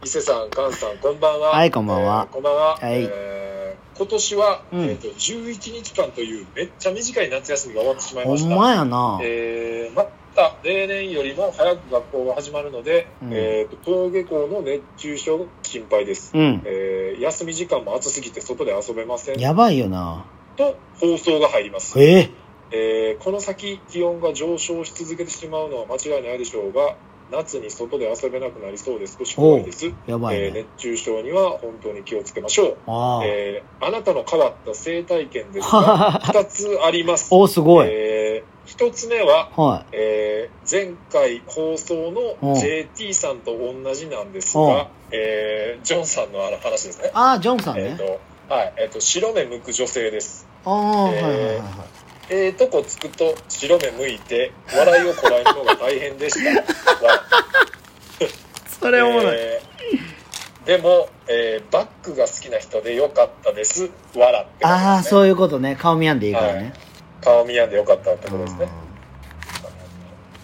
伊勢さん菅さんこんばんは。はいこんばんは。えーこんばんは、はい。えー今年は、うん。えーっと11日間というめっちゃ短い夏休みが終わってしまいほました。んまやな。えーまた例年よりも早く学校が始まるので、うん。えーと登下校の熱中症が心配です、うん。えー休み時間も暑すぎて外で遊べません。やばいよな。と放送が入ります、えー。えーこの先気温が上昇し続けてしまうのは間違いないでしょうが夏に外で遊べなくなりそうです少し怖いです、やばいえーね熱中症には本当に気をつけましょう。ああ。えーあなたの変わった生態験ですが 2つあります、おすごい。え1つ目ははい。えー前回放送う。んの JT さんと同じなんですうんが、えージョンさんのあの話ですね。ああジョンさんね。えっ、と、はい、えっ、と、白目向く女性です。ああはいえーはいはい。はいええとこつくと白目向いて、笑いをこらえるのが大変でした。わ それおもろい。えーでも、えーバックが好きな人でよかったです。笑って、ああそういうことね。顔見やんでいいからね、顔見やんでよかったってことですね。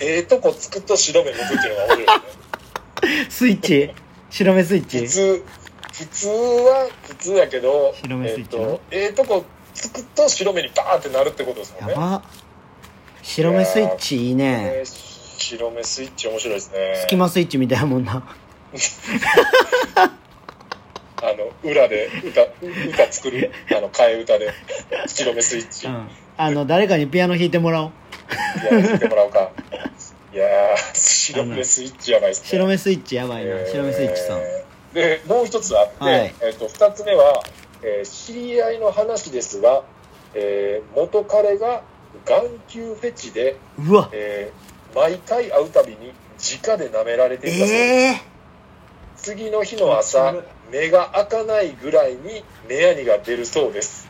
ええとこつくと白目向くっていうのが面白いですね。う んスイッチ？白目スイッチ？普通普通は普通やけど白目スイッチえっ、とええとこつくと白目にバーンってなるってことですもんね。やば。白目スイッチいいね。えー白目スイッチ面白いですね。スキマスイッチみたいやもんな。あの裏で歌歌作るあの替え歌で白目スイッチ、いうん。あの誰かにピアノ弾いてもらおう。や聞いてもらおうか。いやー白目スイッチやばいっすね。白目スイッチやばいな、えー白目スイッチさん。でもう一つあって、はい。えっと2つ目は、えー知り合いの話ですが、えー元彼が眼球フェチで、うわ。えー毎回会うたびに直で舐められていたそうです、ええ次の日の朝目が開かないぐらいに目やにが出るそうです。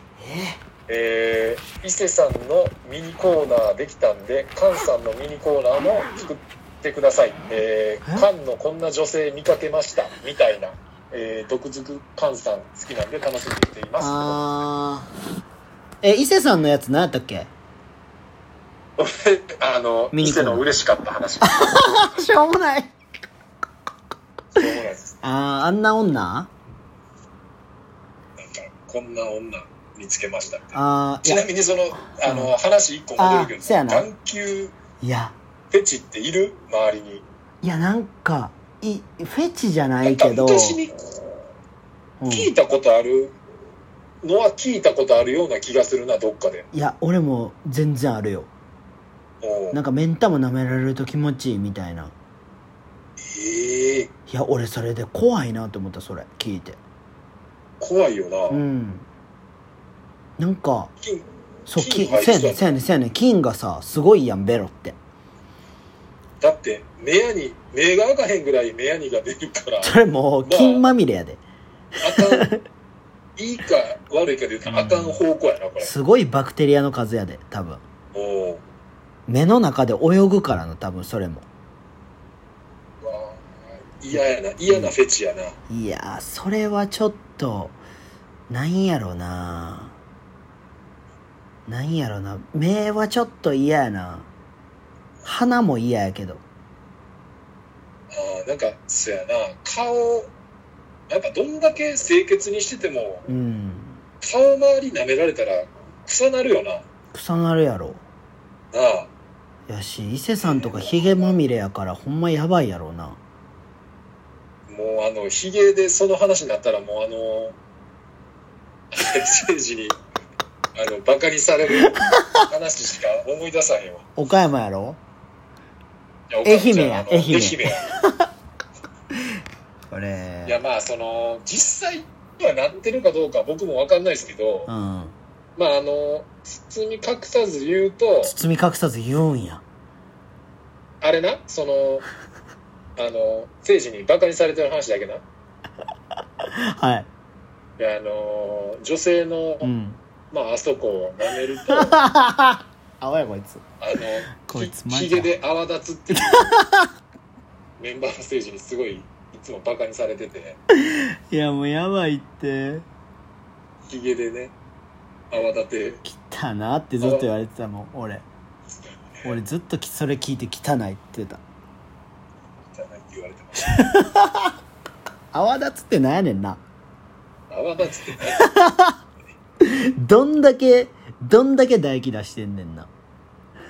えー伊勢さんのミニコーナーできたんで菅さんのミニコーナーも作ってください、えー、え？菅のこんな女性見かけました。みたいな、えー、毒づく菅さん好きなんで楽しみにしています。あー。え伊勢さんのやつ何やったっけ？あの伊勢の嬉しかった話。しょうもない。そうなんです。あーあんな女？なんかこんな女見つけましたあちなみにそのあの話一個戻るけど眼球いや。フェチっている？周りに。いやなんかいフェチじゃなないけど、昔にうん。聞いたことある？のは聞いたことあるような気がするなどっかで。いや俺も全然あるよ。なんか目ん玉舐められると気持ちいいみたいな。ええ。いや俺それで怖いなと思ったそれ。聞いて。怖いよな、うん。なんか金そう金やね入ってたんせやねんせやねん。金がさすごいやんベロってだって目やに目が開かへんぐらい目やにが出るから。それもう金まみれやで。あかん。いいか悪いかで言うとあかん方向やなこれ。すごいバクテリアの数やで多分。おう。目の中で泳ぐからな多分それも。嫌やな。嫌なフェチやな、いやーそれはちょっとなんやろな。なんやろな。目はちょっと嫌やな鼻も嫌やけど。あーなんかそやな。顔やっぱどんだけ清潔にしててもうん顔周り舐められたら臭なるよな。な臭なるやろ。あ。やし伊勢さんとかヒゲまみれやからほんまやばいやろな。もうあのヒゲでその話になったらもうあの政治にあのバカにされる話しか思い出さへんわ。岡山やろ？愛媛や愛媛や。これ。いやまあその実際にはなってるかどうか僕も分かんないですけど、うん。まああの包み隠さず言うと包み隠さず言うんや。あれな？その あの政治にバカにされてる話だけな？はい。いやあの女性の、うん。まああそこを舐めると青やこいつ。あのこいつひマジひげで泡立つっていう。メンバーの政治にすごいいつもバカにされてて。いやもうやばいって。ひげでね泡立て。汚なってずっと言われてたもん俺。俺ずっとそれ聞いて汚いって言ってた。じゃないって言われてました。泡立つってなんやねんな。泡立つってねどんだけどんだけ唾液出してんねんな。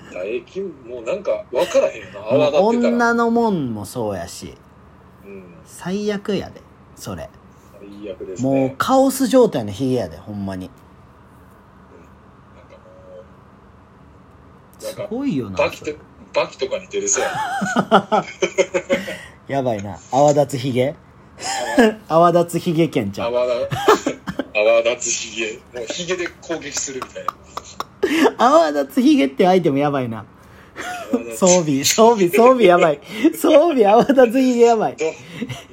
唾液？もうなんか分からへんよな。泡立ってたら。女のもんもそうやし。うん。最悪やでそれ。最悪ですもうねカオス状態のヒゲやでほんまに。なんかもうなすんかごいよなバキとバキとかに出るそうや やばいな。泡立つヒゲ？泡。立つヒゲ剣ちゃん。泡だ泡立つひげもうひげで攻撃するみたいな。泡立つヒゲってアイテムやばいな。装備装備装備やばい。装備泡立つヒゲやばい。ド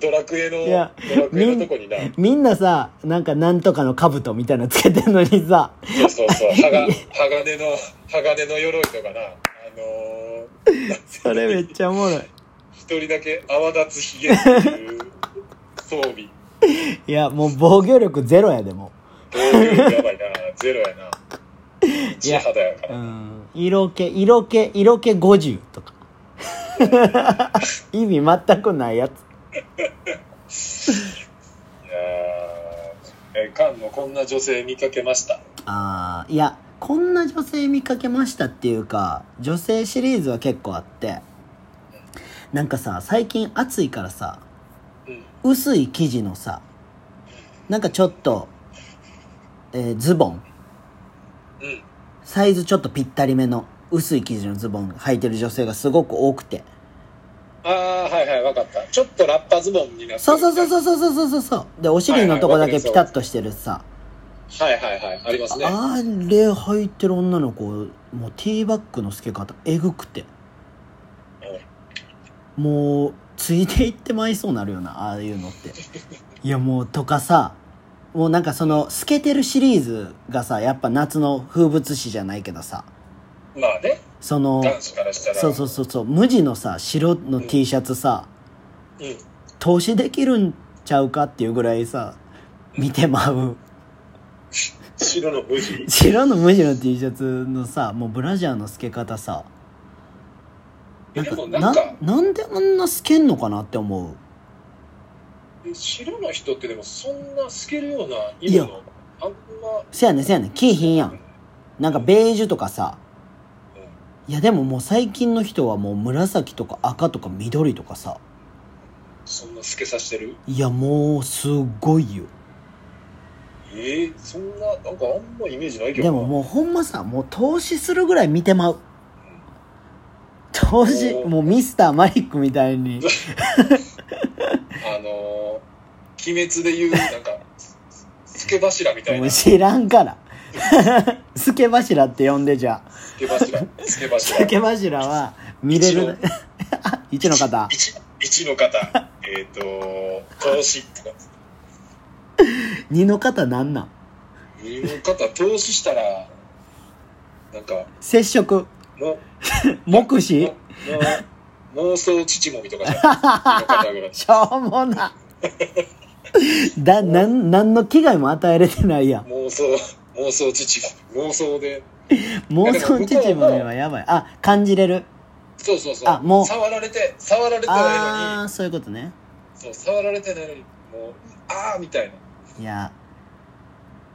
ドラクエのいやドラクエのとこにな。みんなさなんかなんとかの兜みたいなのつけてんのにさ。そうそうそう。鋼の鋼の鎧とかな。あのー、それめっちゃおもろい。一人だけ泡立つひげっていう装備いやもう防御力ゼロやでも防御力やばいな。ゼロやな。地肌やから、うん。色気色気色気50とか。意味全くないやつ。いやー。え菅のこんな女性見かけました？あーいやこんな女性見かけましたっていうか女性シリーズは結構あって。なんかさ最近暑いからさうん薄い生地のさなんかちょっと、えーズボン。うん。サイズちょっとぴったりめの薄い生地のズボン履いてる女性がすごく多くて。ああはいはい分かった。ちょっとラッパズボンになってる。そうそうそうそうそうそうそうそう。でお尻のとこだけピタッとしてるさ、はいはいはいありますね。あれ履いてる女の子もうティーバッグの付け方えぐくて。もうついていってまいそうなるよなああいうのって。いやもうとかさもうなんかその透けてるシリーズがさやっぱ夏の風物詩じゃないけどさ。まあね。そのそうそうそうそう。無地のさ白の T シャツさ、うん。投資できるんちゃうかっていうぐらいさ見てまう。白の無地。白の無地の T シャツのさもうブラジャーの透け方さなんかもなんかななんであんな透けんのかなって思う。白の人ってでもそんな透けるような色のあんませやねんせやねん。着いひん。やん。なんかベージュとかさ。いやでももう最近の人はもう紫とか赤とか緑とかさ。そんな透けさしてる？いやもうすごいよ。えー、そんななんかあんまイメージないけどな。でももうほんまさもう投資するぐらい見てまう投資おー。もうミスターマリックみたいに。あのー、鬼滅でいうなんか透け柱みたいな。もう知らんから。スケ柱って呼んでじゃあ。透け柱透けス柱。ケ柱は見れる。一の 方。一一の方。えっ、と投資とか二の方なんなん？二の方投資したらなんか接触。も 目視？妄想父もみとかじゃん。しょうもな。だなん何の危害も与えれてないやん。妄想妄想父も妄想で。妄想父もねはやばい。あ感じれる？そうそうそう。あもう。触られて触られてないのに。ああそういうことね。そう触られてないのにもうああみたいな。いや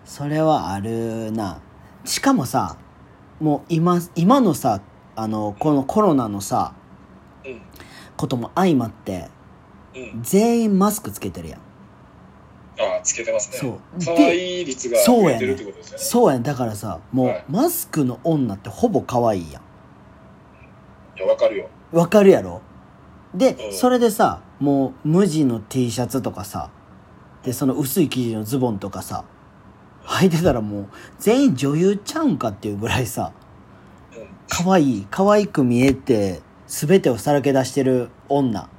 それはあるな。しかもさもう今今のさあのこのコロナのさうん。ことも相まってうん。全員マスクつけてるやん。ああつけてますね。そう。可愛い率が増えてるってことですよね。そうやん。だからさもう、はい。マスクの女ってほぼ可愛いやん。いやわかるよ。わかるやろ？で、うん。それでさもう無地の T シャツとかさでその薄い生地のズボンとかさ履いてたらもう全員女優ちゃうんかっていうぐらいさうん可愛い可愛く見えて全てをさらけ出してる女。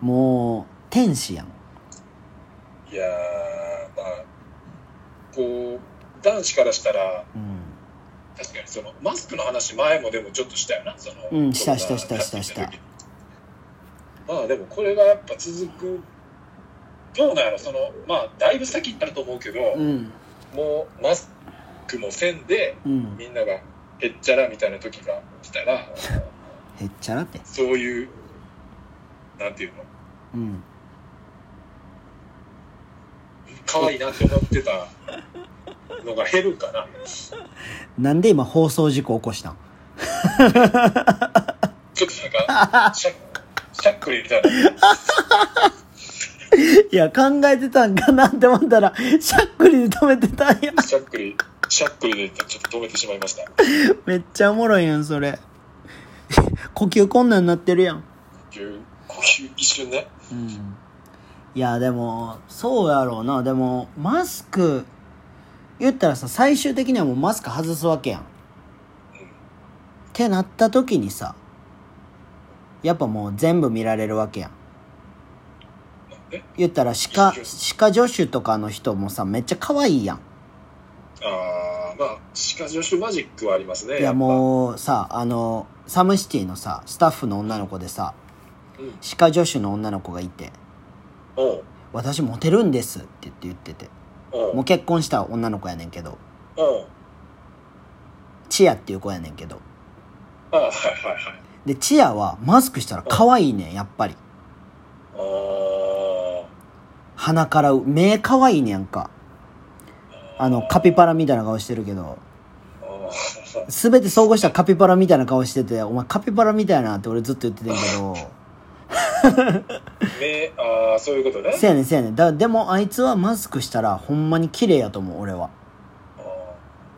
もう天使やん。いやーまあこう男子からしたらうん。確かにそのマスクの話前もでもちょっとしたよな。そのうんしたしたしたしたした。まあでもこれがやっぱ続くどうなんやろ。そのまあだいぶ先になると思うけど、うん。もうマスクもせんでうん。みんながへっちゃらみたいな時が来たらへっちゃらって。そういうなんていうの？うん。可愛いなって思ってたのが減るかな。なんで今放送事故起こしたん？ちょっとなんかしゃしゃっくりみたいな。いや考えてたんかなって思ったらしゃっくりで止めてたんや。しゃっくりしゃっくりでちょっと止めてしまいました。めっちゃおもろいやんそれ。呼吸困難になってるやん。いう呼吸一瞬ね。うん。いやでもそうやろうな。でもマスク言ったらさ最終的にはもうマスク外すわけやん。ってなった時にさやっぱもう全部見られるわけやん。言ったら歯科歯科助手とかの人もさめっちゃ可愛いやんああまあ歯科助手マジックはありますねいやもうさあのサムシティのさスタッフの女の子でさう、うん、歯科助手の女の子がいておう「私モテるんです」って言って言っててもう結婚した女の子やねんけど。チアっていう子やねんけど。ああはいはいはい。でチアはマスクしたら可愛いねんやっぱり。鼻から目可愛いねやんかあのカピバラみたいな顔してるけど。あー。全て総合したらカピバラみたいな顔してて「お前カピバラみたいな」って俺ずっと言ってたんやけど。目 ああそういうことね。せやねんせやねん。だでもあいつはマスクしたらほんまに綺麗やと思う俺は。あ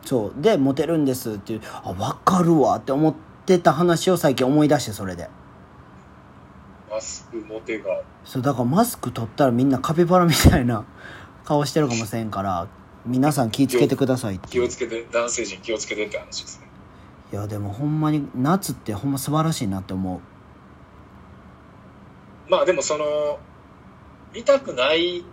そう。でモテるんですっていうあ分かるわって思ってた話を最近思い出してそれで。ーマスクモテが。そうだからマスク取ったらみんなカピバラみたいな顔してるかもしれんから皆さん気ぃつけてくださいって。気をつけて男性陣気をつけてって話ですね。いやでもほんまに夏ってほんま素晴らしいなって思う。まあでもその見たくない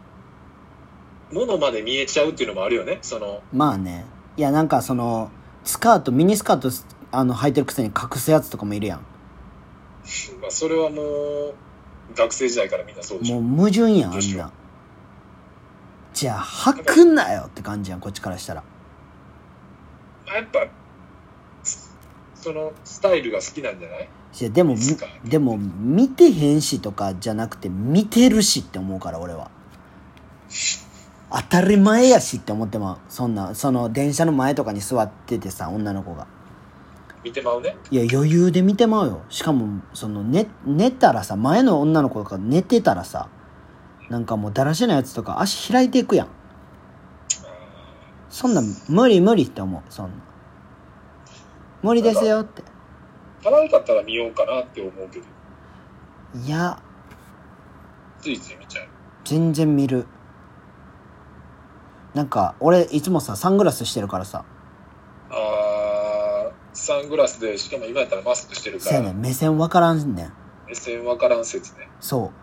ものまで見えちゃうっていうのもあるよね。そのまあね。いやなんかそのスカートミニスカートあの履いてるくせに隠すやつとかもいるやん。まあそれはもう学生時代からみんなそうでしょ。もう矛盾やんあんなじゃあ履くなよって感じやんこっちからしたら。まあやっぱそのスタイルが好きなんじゃない？いやでもでも見てへんしとかじゃなくて見てるしって思うから俺は。当たり前やしって思ってまうそんなその電車の前とかに座っててさ女の子が。見てまうね？いや余裕で見てまうよ。しかもその寝寝たらさ前の女の子が寝てたらさなんかもうだらしないやつとか足開いていくやん。そんなん無理無理って思う。そんな無理ですよって。可愛かったら見ようかなって思うけど。いや。ついつい見ちゃう。全然見る。なんか俺いつもさサングラスしてるからさ。あーサングラスでしかも今やったらマスクしてるから。せやねん。目線わからんねん。目線わからん説ね。そう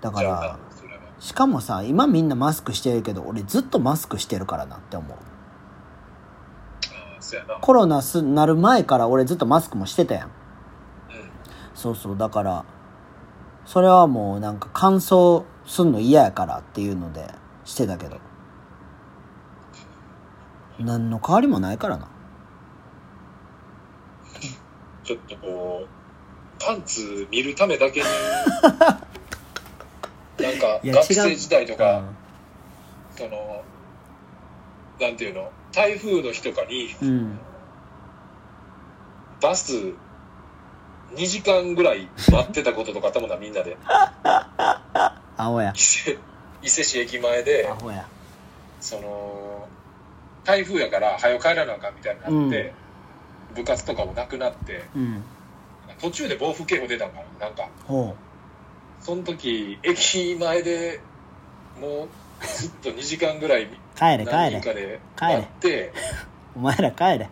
だからしかもさ今みんなマスクしてるけど俺ずっとマスクしてるからなって思う。コロナすなる前から俺ずっとマスクもしてたやん。うん。そうそうだからそれはもうなんか乾燥すんの嫌やからっていうのでしてたけど。何の変わりもないからな。ちょっとこうパンツ見るためだけに なんか学生時代とか、う。んそのなんていうの？台風の日とかにうん。バス2時間ぐらい待ってたこととかあったもんなみんなで。伊勢伊勢市駅前でその台風やから早く帰らなあかんみたいになって、部活とかもなくなってうん。途中で暴風警報出たんかななんか。ほその時駅前でもうずっと2時間ぐらい帰れ帰何人れかで帰れ。待ってお前ら帰れ。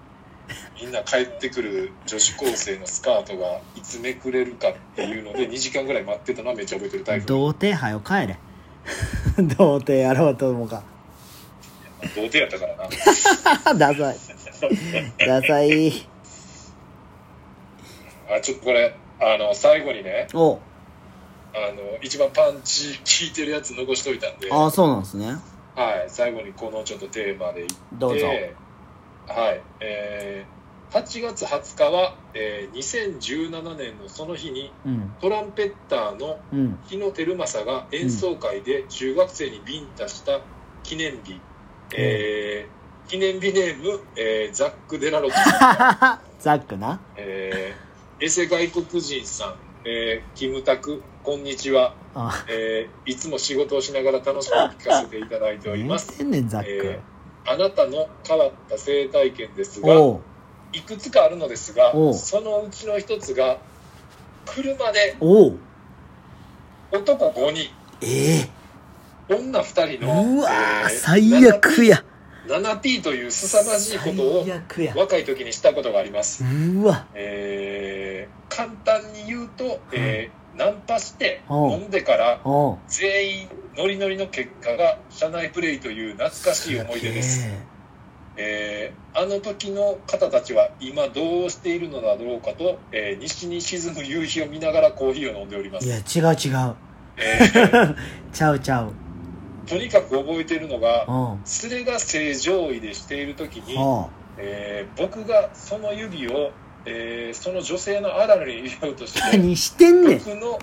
みんな帰ってくる女子高生のスカートがいつめくれるかっていうので2時間ぐらい待ってたのはめっちゃ覚えてる台風童貞はよ帰れ。童貞やろうと思うか。童貞やったからな。ダサい。ダサい。あちょっとこれあの最後にねおあの一番パンチ効いてるやつ残しといたんで。ああそうなんですね。はい、最後にこのちょっとテーマでいって。どうぞ。はい。えー、8月20日は、えー2017年のその日にうん。トランペッターのうん。日野照正が演奏会で中学生にビンタした記念日、えー記念日ネーム、えーザック・デラロッチさんが、ザックな。えーエセ外国人さん、えーキムタクこんにちは、あ。えーいつも仕事をしながら楽しく聞かせていただいております。えあなたの変わった生態験ですがいくつかあるのですがそのうちの一つが車で男5人。ええ女2人のうわー、えー最悪や 7P という凄まじいことを若い時にしたことがあります、うわ。えー簡単に言うと、えーナンパして飲んでから全員ノリノリの結果が社内プレイという懐かしい思い出です。えーあの時の方たちは今どうしているのだろうかと、えー西に沈む夕日を見ながらコーヒーを飲んでおります。いや違う違う。えー ちゃうちゃうとにかく覚えているのがうん。連れが正常位でしている時に、はえー僕がその指を、えーその女性のあられに入れようとしあて 何してんねん。僕の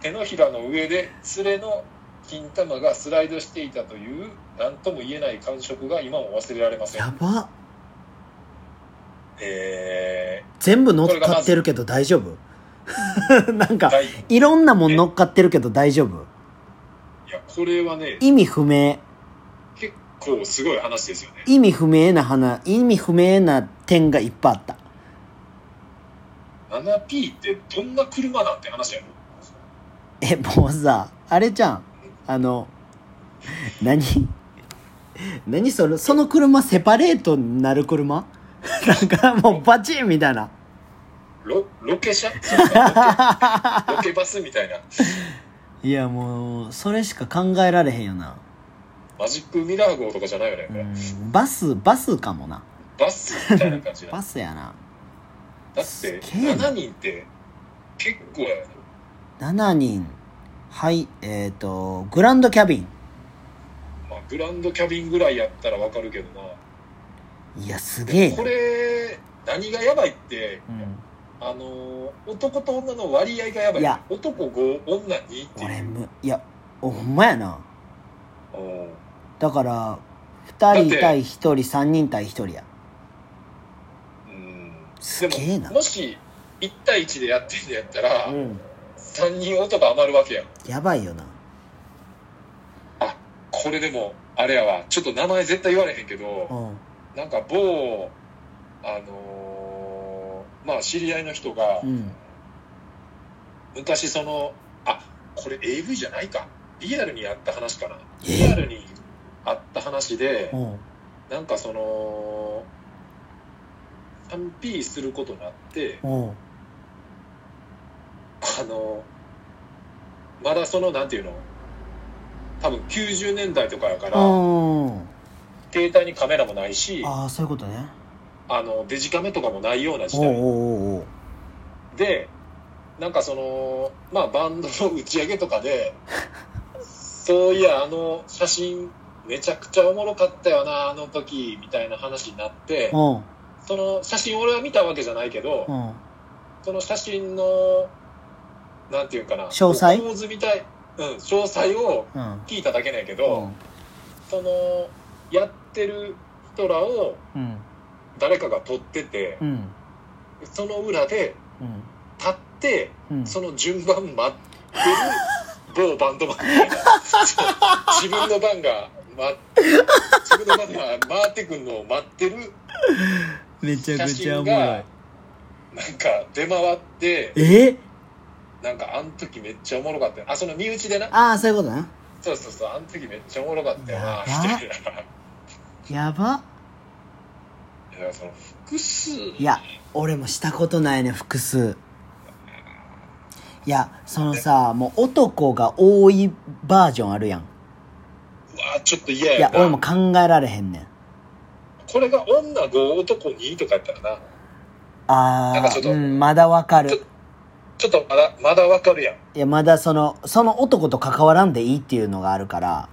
手のひらの上で連れの金玉がスライドしていたという何とも言えない感触が今も忘れられません。やば。え全部乗っかってるけど大丈夫？なんかいろんなもん乗っかってるけど大丈夫？これはね意味不明。結構すごい話ですよね。意味不明な花意味不明な点がいっぱいあった。7P ってどんな車なんて話やろ？えもうさあれじゃん。あの何？何？それその車セパレートになる車？なんかもうバチンみたいな。ロロケ車？ロケバスみたいないやもう、それしか考えられへんよな。マジックミラー号とかじゃないよねこれ、うん、バス、バスかもな。バスみたいな感じだバスやな。だってすげえな7人って結構やね7人。はい、えっ、と、グランドキャビン。まあグランドキャビンぐらいやったらわかるけどないや、すげえな。これ何がやばいってうん。あのー男と女の割合がやばいいや男5女2っていう俺む、いや、おほんまやな。うんだから、2人対1人、3人対1人や。うんすげえなでももし1対1でやってんのやったら、うん。3人男余るわけやんやばいよな。あこれでもあれやわちょっと名前絶対言われへんけど、うん。なんか某あのーまあ知り合いの人がうん。昔そのあこれ AV じゃないかリアルにあった話かなえリアルにあった話でうん。なんかその 3P することになってうん。あのまだそのなんていうの多分90年代とかやからうん。携帯にカメラもないしああ、そういうことね。あのデジカメとかもないような時代でなんかそのまあバンドの打ち上げとかでそういやあの写真めちゃくちゃおもろかったよなあの時みたいな話になってうん。その写真俺は見たわけじゃないけどうん。その写真のなんていうかな詳細？構図みたい、うん、詳細をうん。聞いただけなんやけうど、ん。そのやってる人らをうん。誰かが撮っててうん。その裏でうん。立ってうん。その順番待ってる某バンドマンみたいな自分の番が待って自分の番が回ってくんのを待ってる めちゃ写くちゃおもろい。なんか出回ってえ？なんかあの時めっちゃおもろかったよあその身内でなああ、そういうことな。そうそうそうあの時めっちゃおもろかったよなやばみたいやその複数いや、俺もしたことないね、複数。いや、そのさ、もう男が多いバージョンあるやん。うわちょっと嫌いや、やな俺も考えられへんねん。これが女5男2とかやったらなああ、なんかちょっとうん、まだわかる。ちょっとまだまだわかるやんいや、まだその、その男と関わらんでいいっていうのがあるから、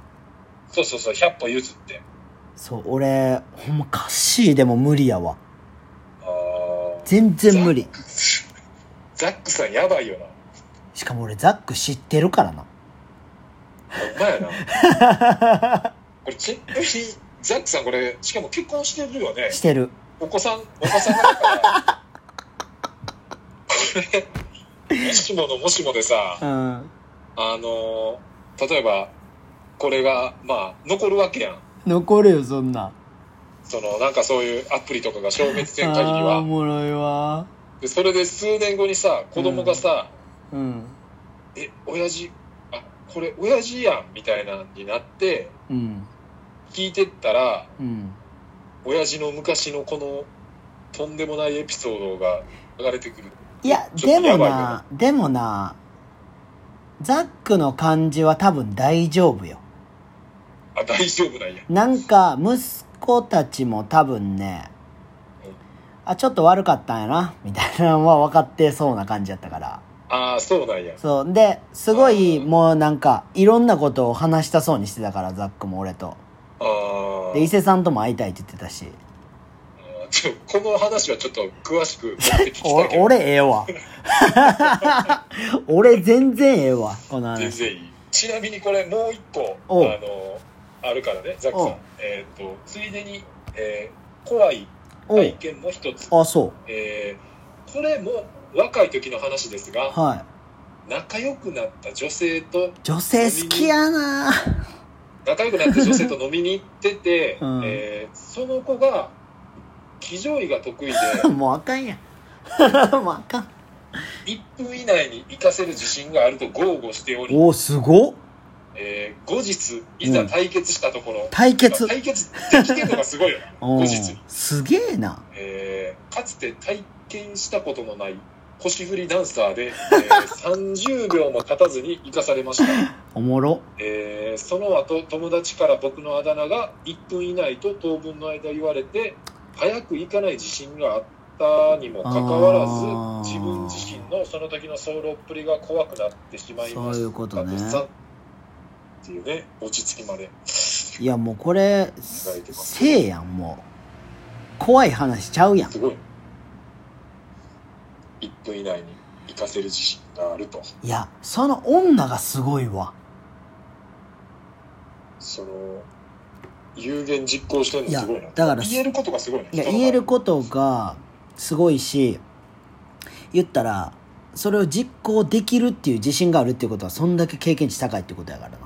そうそうそう100歩譲ってそう、俺、ほんまカッシーでも無理やわ。あー全然無理。ザックさんやばいよなしかも俺ザック知ってるからな。ほんまやな これちなみにザックさんこれしかも結婚してるよねしてる。お子さんお子さんがだからこれ もしものもしもでさうん。あの例えばこれがまあ残るわけやん 残るよ、そんな。そのなんかそういうアプリとかが消滅せん限りあーおはもろいわ。でそれで数年後にさ子供がさうん。「え親父あこれ親父やん」みたいなになってうん。聞いてったらうん。親父の昔のこのとんでもないエピソードが流れてくるいや、ちょっでもとやばいよな、でもな、ザックの感じは多分大丈夫よ。あ大丈夫なんやなんか、息子たちも多分ね、あ、ちょっと悪かったんやな、みたいな のは分かってそうな感じやったから。ああそうなんやそう。で、すごい、もうなんか、いろんなことを話したそうにしてたから、ザックも俺と。あで、伊勢さんとも会いたいって言ってたし。あちょこの話はちょっと詳しく 俺ええわ。俺全然ええわ、この話。全然いいちなみにこれもう一個あのあるからねザックさんえっ、とついでに、えー怖いお体験も一つ、あ、そえーこれも若い時の話ですがう。はい。仲良くなった女性と女性好きやな仲良くなった女性と飲みに行ってて、うんえーその子が騎乗位が得意で もうあかんやん。もうあかん。1分以内に行かせる自信があると豪語しており、おー、すごっ。えー後日いざ対決したところ、対決。対決できてるのがすごいよな。後日。すげえな。えーかつて体験したことのない腰振りダンサーで、えー 30秒も経たずに生かされました、おもろ。えーその後友達から僕のあだ名が1分以内と当分の間言われて早く行かない自信があったにもかかわらず自分自身のその時の走路っぷりが怖くなってしまいました。そういうことね。さっていうね落ち着きまで。いやもうこれせいやんもう。怖い話ちゃうやん。すごい。1分以内に行かせる自信があると。いやその女がすごいわ。その有言実行してるのすごいな。だから言えることがすごいないや言えることがすごいし言ったらそれを実行できるっていう自信があるっていうことはそんだけ経験値高いってことやからな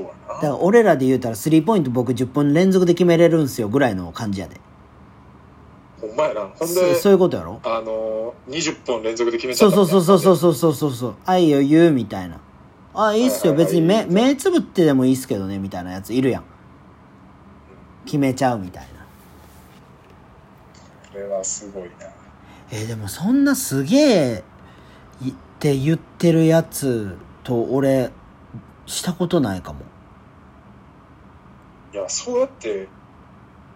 だから俺らで言うたらスリーポイント僕10本連続で決めれるんすよぐらいの感じやで。ほんまやな。ほんそでそういうことやろ？あのー、20本連続で決めちゃそうったそうそうそうそううそうそうそうそう。あいいよ言うみたいな。あいいっすよ。はいはいはい。別に目目つぶってでもいいっすけどねみたいなやついるやん。決めちゃうみたいな。これはすごいな。えーでもそんなすげえいって言ってるやつと俺したことないかも。いやそうやって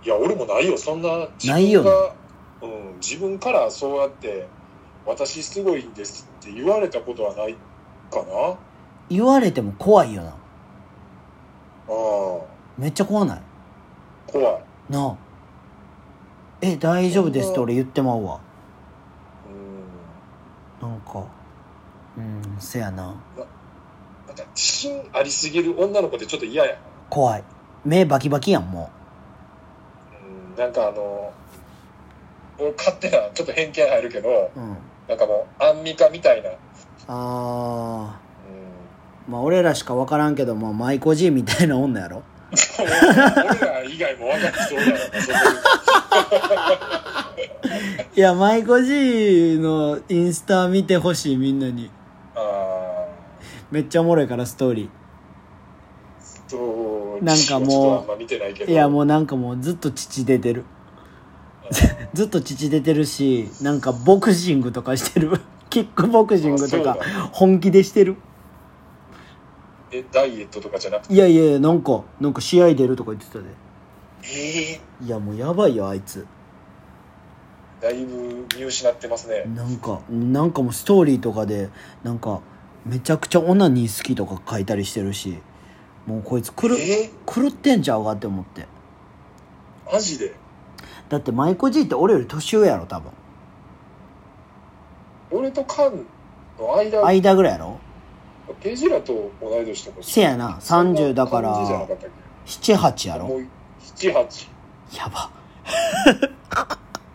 いや俺もないよそんな自ないよ分が、うん、自分からそうやって私すごいんですって言われたことはないかな。あ言われても怖いよな。あめっちゃ怖ない？怖い。なあ。え大丈夫ですって俺言ってまうわ。うん。なんかうんせやな。なんか自信ありすぎる女の子ってちょっと嫌や。怖い。目バキバキやんもう。んなんかあの俺勝手なちょっと偏見入るけどううん。なんかもうアンミカみたいな、うん、あーまあ俺らしか分からんけども舞妓 G みたいな女やろ。俺ら以外も分かってそうだよなそこ。いや舞妓 G のインスタ見てほしいみんなに。あめっちゃおもろいからストーリー。ーとなんかもういやもうなんかもうずっと父出てる。ずっと父出てるしなんかボクシングとかしてる。キックボクシングとか本気でしてる。えダイエットとかじゃなくて？いやいやいやなんかなんか試合出るとか言ってたで。ええいやもうやばいよあいつ。だいぶ見失ってますね。なんかなんかもうストーリーとかでなんかめちゃくちゃオナニー好きとか書いたりしてるしもうこいつ狂え？狂ってんちゃうかって思って。マジで？だって舞妓 G って俺より年上やろ多分。俺とカンの間？間ぐらいやろ？ペジラと同い年とか。せやな30だからそんな感じじゃなかったっ78やろ。けもう78やば。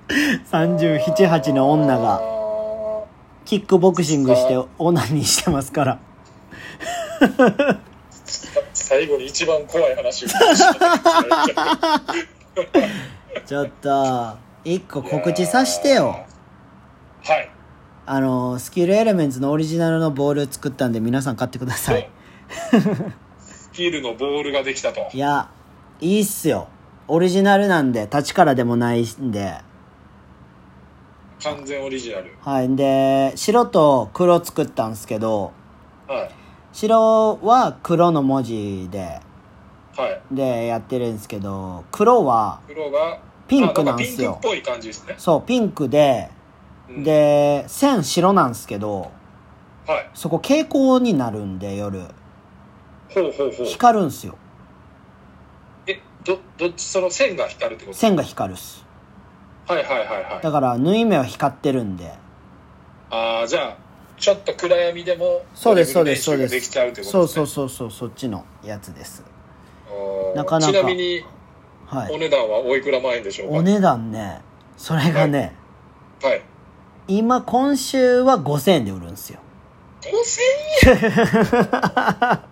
378の女が。あキックボクシングしてオナニーしてますから。ー最後に一番怖い話を。ちょっと一個告知さしてよ。はい。あのスキルエレメンツのオリジナルのボール作ったんで皆さん買ってください。スキルのボールができたと。いやいいっすよ。オリジナルなんで立ちからでもないんで完全オリジナル。はい。で白と黒作ったんすけどはい。白は黒の文字ではい。でやってるんですけど黒は黒がピンクなんすよ。ピンクっぽい感じですね。そうピンクでうん。で線白なんすけどはい。そこ蛍光になるんで夜。ほうほうほう。光るんすよ。えどどっちその線が光るってこと？線が光るっすはいはいはいはい。だから縫い目は光ってるんで。ああじゃあちょっと暗闇でもそうですそうですそうです。できちゃうってことそうですね。そうそうそうそっちのやつです。なかなか。ちなみにはい。お値段はおいくら万円でしょうか？お値段ねそれがね、はい。今今週は5000円で売るんですよ。5000円？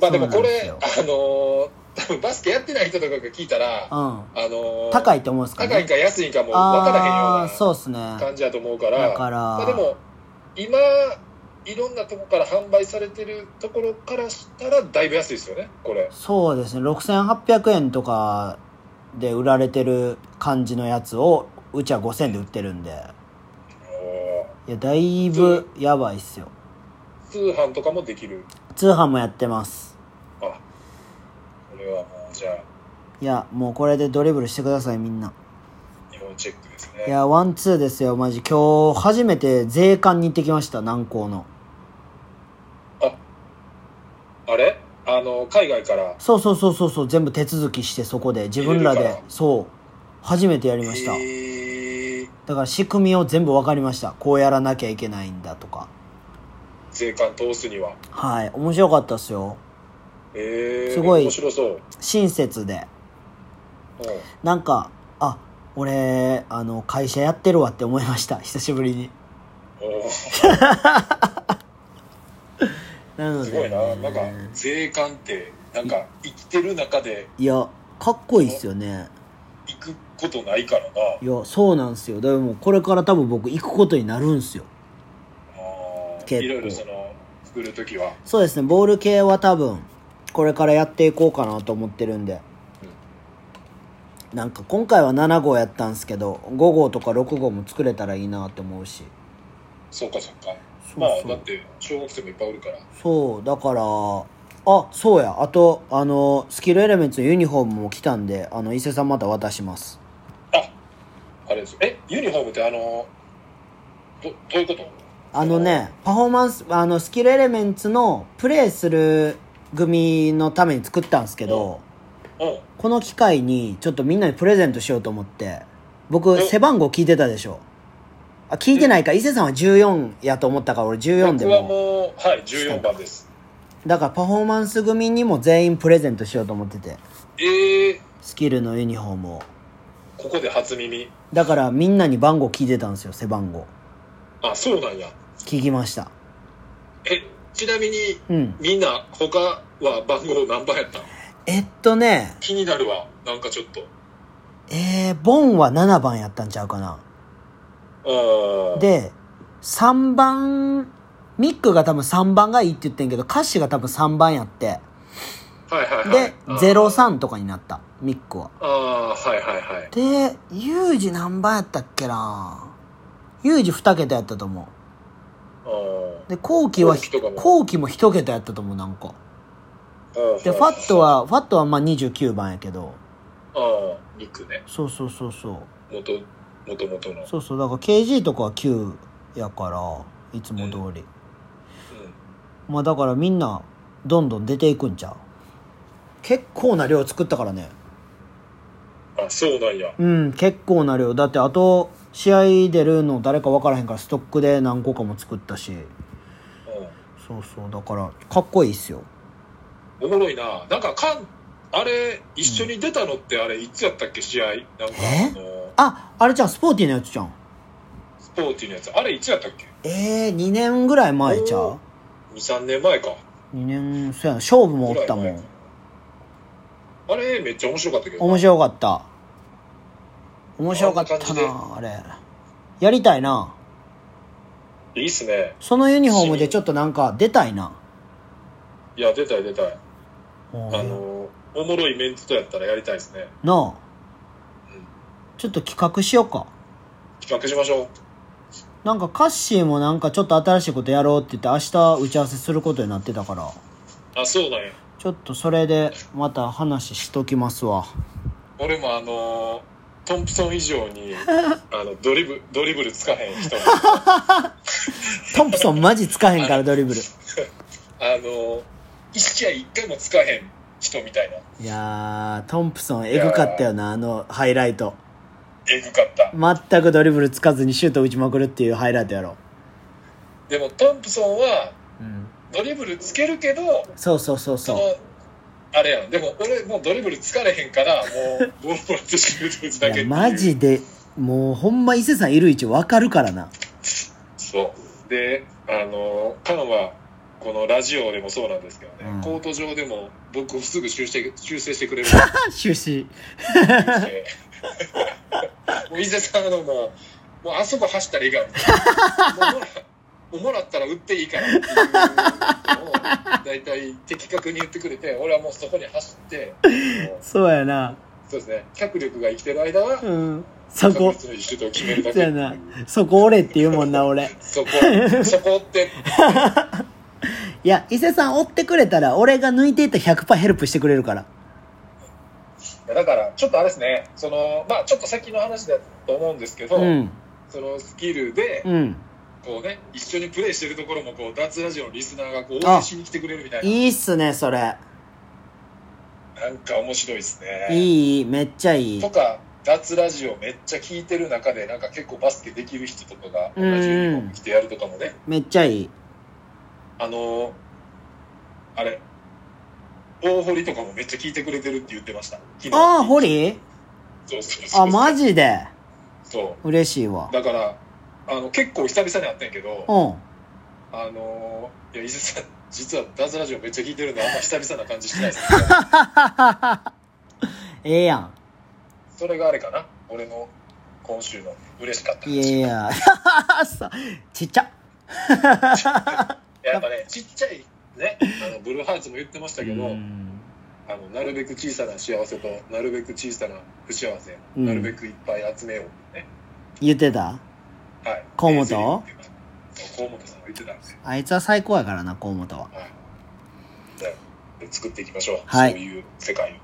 まあでもこれあのー多分バスケやってない人とかが聞いたら、あうん。のー高いと思うんですかね。高いか安いかも分からへんようああなそうっすね。感じだと思うからだから。まあ、でも今いろんなとこから販売されてるところからしたらだいぶ安いですよねこれ。そうですね。6800円とかで売られてる感じのやつをうちは5000円で売ってるんで。いやだいぶやばいっすよ。通販とかもできる。通販もやってますれはもうじゃあ。いやもうこれでドリブルしてくださいみんな。日本チェックですね。いやワンツーですよマジ。今日初めて税関に行ってきました南港の。あれ？あの海外から？そうそうそうそうそう全部手続きしてそこで自分らで。入れるから。そう。初めてやりました、えー、だから仕組みを全部分かりました。こうやらなきゃいけないんだとか。税関通すには。はい面白かったっすよえー、すごい。親切で。うん、なんかあ俺あの会社やってるわって思いました。久しぶりに。なのですごいな。なんか税関ってなんか生きてる中でいやかっこいいっすよね。行くことないからな。いやそうなんすよ。でもこれから多分僕行くことになるんすよ。あー。結構。いろいろその作る時は。そうですね。ボール系は多分これからやっていこうかなと思ってるんで、なんか今回は7号やったんですけど5号とか6号も作れたらいいなって思うし。そうかそうか。まあだって小学生もいっぱいおるから。そうだからあそうや。あとあのスキルエレメンツのユニフォームも来たんであの伊勢さんまた渡します。ああれです。えユニフォームってあのどどういうこと？あのねパフォーマンスあのスキルエレメンツのプレイする組のために作ったんですけど、うん。この機会にちょっとみんなにプレゼントしようと思って僕え背番号聞いてたでしょ。あ聞いてないか。伊勢さんは14やと思ったから俺14で僕はももうはい14番です。だからパフォーマンス組にも全員プレゼントしようと思ってて。えー、スキルのユニフォームを。ここで初耳。だからみんなに番号聞いてたんですよ背番号。あそうなんや。聞きました。えちなみにうん。みんな他は番号何番やった？んえっとね。気になるわ。なんかちょっと。えー、ボンは7番やったんちゃうかな。ああで3番ミックが多分3番がいいって言ってんけど歌詞が多分3番やって。はいはいはい。であー。03とかになった。ミックは。ああはいはいはい。でユージ何番やったっけな？ユージ2桁やったと思うで後期は後期も。後期も1桁やったと思うなんか。でファットはファットはまあ29番やけど。ああニックね。そうそうそうそう。元元々の。そうそうだから KG とかは9やからいつも通り、うまあだからみんなどんどん出ていくんちゃう？結構な量作ったからね。んあそうなんや。うん結構な量。だってあと試合出るの誰か分からへんからストックで何個かも作ったし。うそうそうだからかっこいいっすよ。んおもろいな。なんかかんあれ一緒に出たのってあれいつやったっけ？試合。なんかえ？あのああれじゃんスポーティーのやつじゃん。スポーティーのやつ。あれいつやったっけ？えー、2年ぐらい前ちゃう？23年前か。2年そうやな勝負もおったもん。あれめっちゃ面白かったけど面白かった面白かったなあれ。やりたいな。いいっすね。そのユニフォームでちょっとなんか出たいな。いや出たい出たい。ああのおもろいメンツとやったらやりたいですね。なあ。うん。ちょっと企画しようか。企画しましょう。なんかカッシーもなんかちょっと新しいことやろうって言って明日打ち合わせすることになってたから。あそうなんや。ちょっとそれでまた話しときますわ。俺もあのトンプソン以上に あのドリブドリブルつかへん人トンプソンマジつかへんからドリブル。あの一試合一回もつかへん人みたいな。いやートンプソンエグかったよなあのハイライト。えぐかった。全くドリブルつかずにシュート打ちまくるっていうハイライトやろ。でもトンプソンはうん。ドリブルつけるけどそうそうそうそそのあれやん。でも俺もうドリブルつかれへんからもうボールもらってシュート打つだけマジでもうほんま伊勢さんいる位置分かるからな。そう。であのカンはこのラジオでもそうなんですけどね、うん。コート上でも僕をすぐ修正修正してくれる。終始 もう伊勢さんあのもうもうあそこ走ったらいいから もうほらをもらったら売っていいからっていうのを大体的確に言ってくれて俺はもうそこに走ってもうそうやな。そうですね脚力が生きてる間はうん。そこ、そうやな。そこ俺って言うもんな、俺。そこそこって いや、伊勢さん追ってくれたら、俺が抜いていった100%ヘルプしてくれるから。だからちょっとあれですねそのまあちょっと先の話だと思うんですけど、うん。そのスキルでうん。こうね一緒にプレイしてるところもこう脱ラジオのリスナーがこう応援しに来てくれるみたいな。いいっすね、それ。なんか面白いですね。いい、めっちゃいい。と。か脱ラジオめっちゃ聞いてる中でなんか結構バスケできる人とかが同じユニフォーム着てやるとかもね。めっちゃいい。あのーあれ大堀とかもめっちゃ聞いてくれてるって言ってました。ああ、ホリそうそうそう。あ、マジで。そう。嬉しいわ。だからあの結構久々に会ったんやけどうん。あのーいや伊勢さん実はダズラジオめっちゃ聞いてるんであんま久々な感じしてないですけど ええやん。それがあれかな？俺の今週の嬉しかったいやいや。さちっちゃ。やっぱねちっちゃいねあのブルーハーツも言ってましたけど、うんあのなるべく小さな幸せとなるべく小さな不幸せ、うんなるべくいっぱい集めようね言ってた？はい河本河本さんが言ってたんですよ。あいつは最高やからな、河本は。はい。で作っていきましょう、はい。そういう世界を。い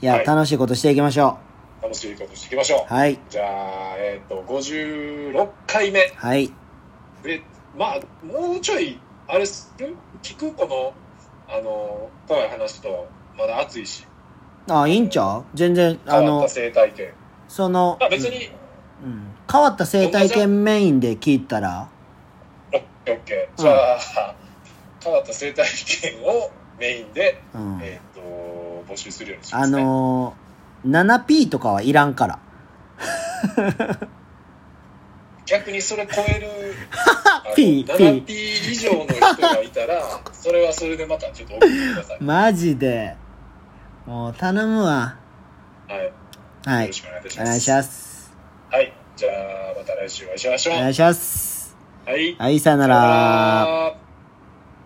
や、はい。楽しいことしていきましょ楽しいことしていきましょう。う。はい。じゃあえっ、と56回目。はい。でまあもうちょいあれす？る聞くこのあの怖い話とまだ熱いし。あ、いいんちゃう？全然、あの変わった、生態系。その、まあ別に、うん変わった生態系メインで聞いたら、オッケーオッケーじゃあ、変わった生態系をメインで、うん。えっ、と募集するようにしまあす、ね、のー、7P とかはいらんから。逆にそれ超える あの P7P 以上の人がいたら それはそれでまたちょっと送ってください、マジで。もう頼むわ。はい、はいよろ。しくお願いいたしおます願いします。はいじゃあまた来週お会いしましょうお願いします。はいはい、さよな。ら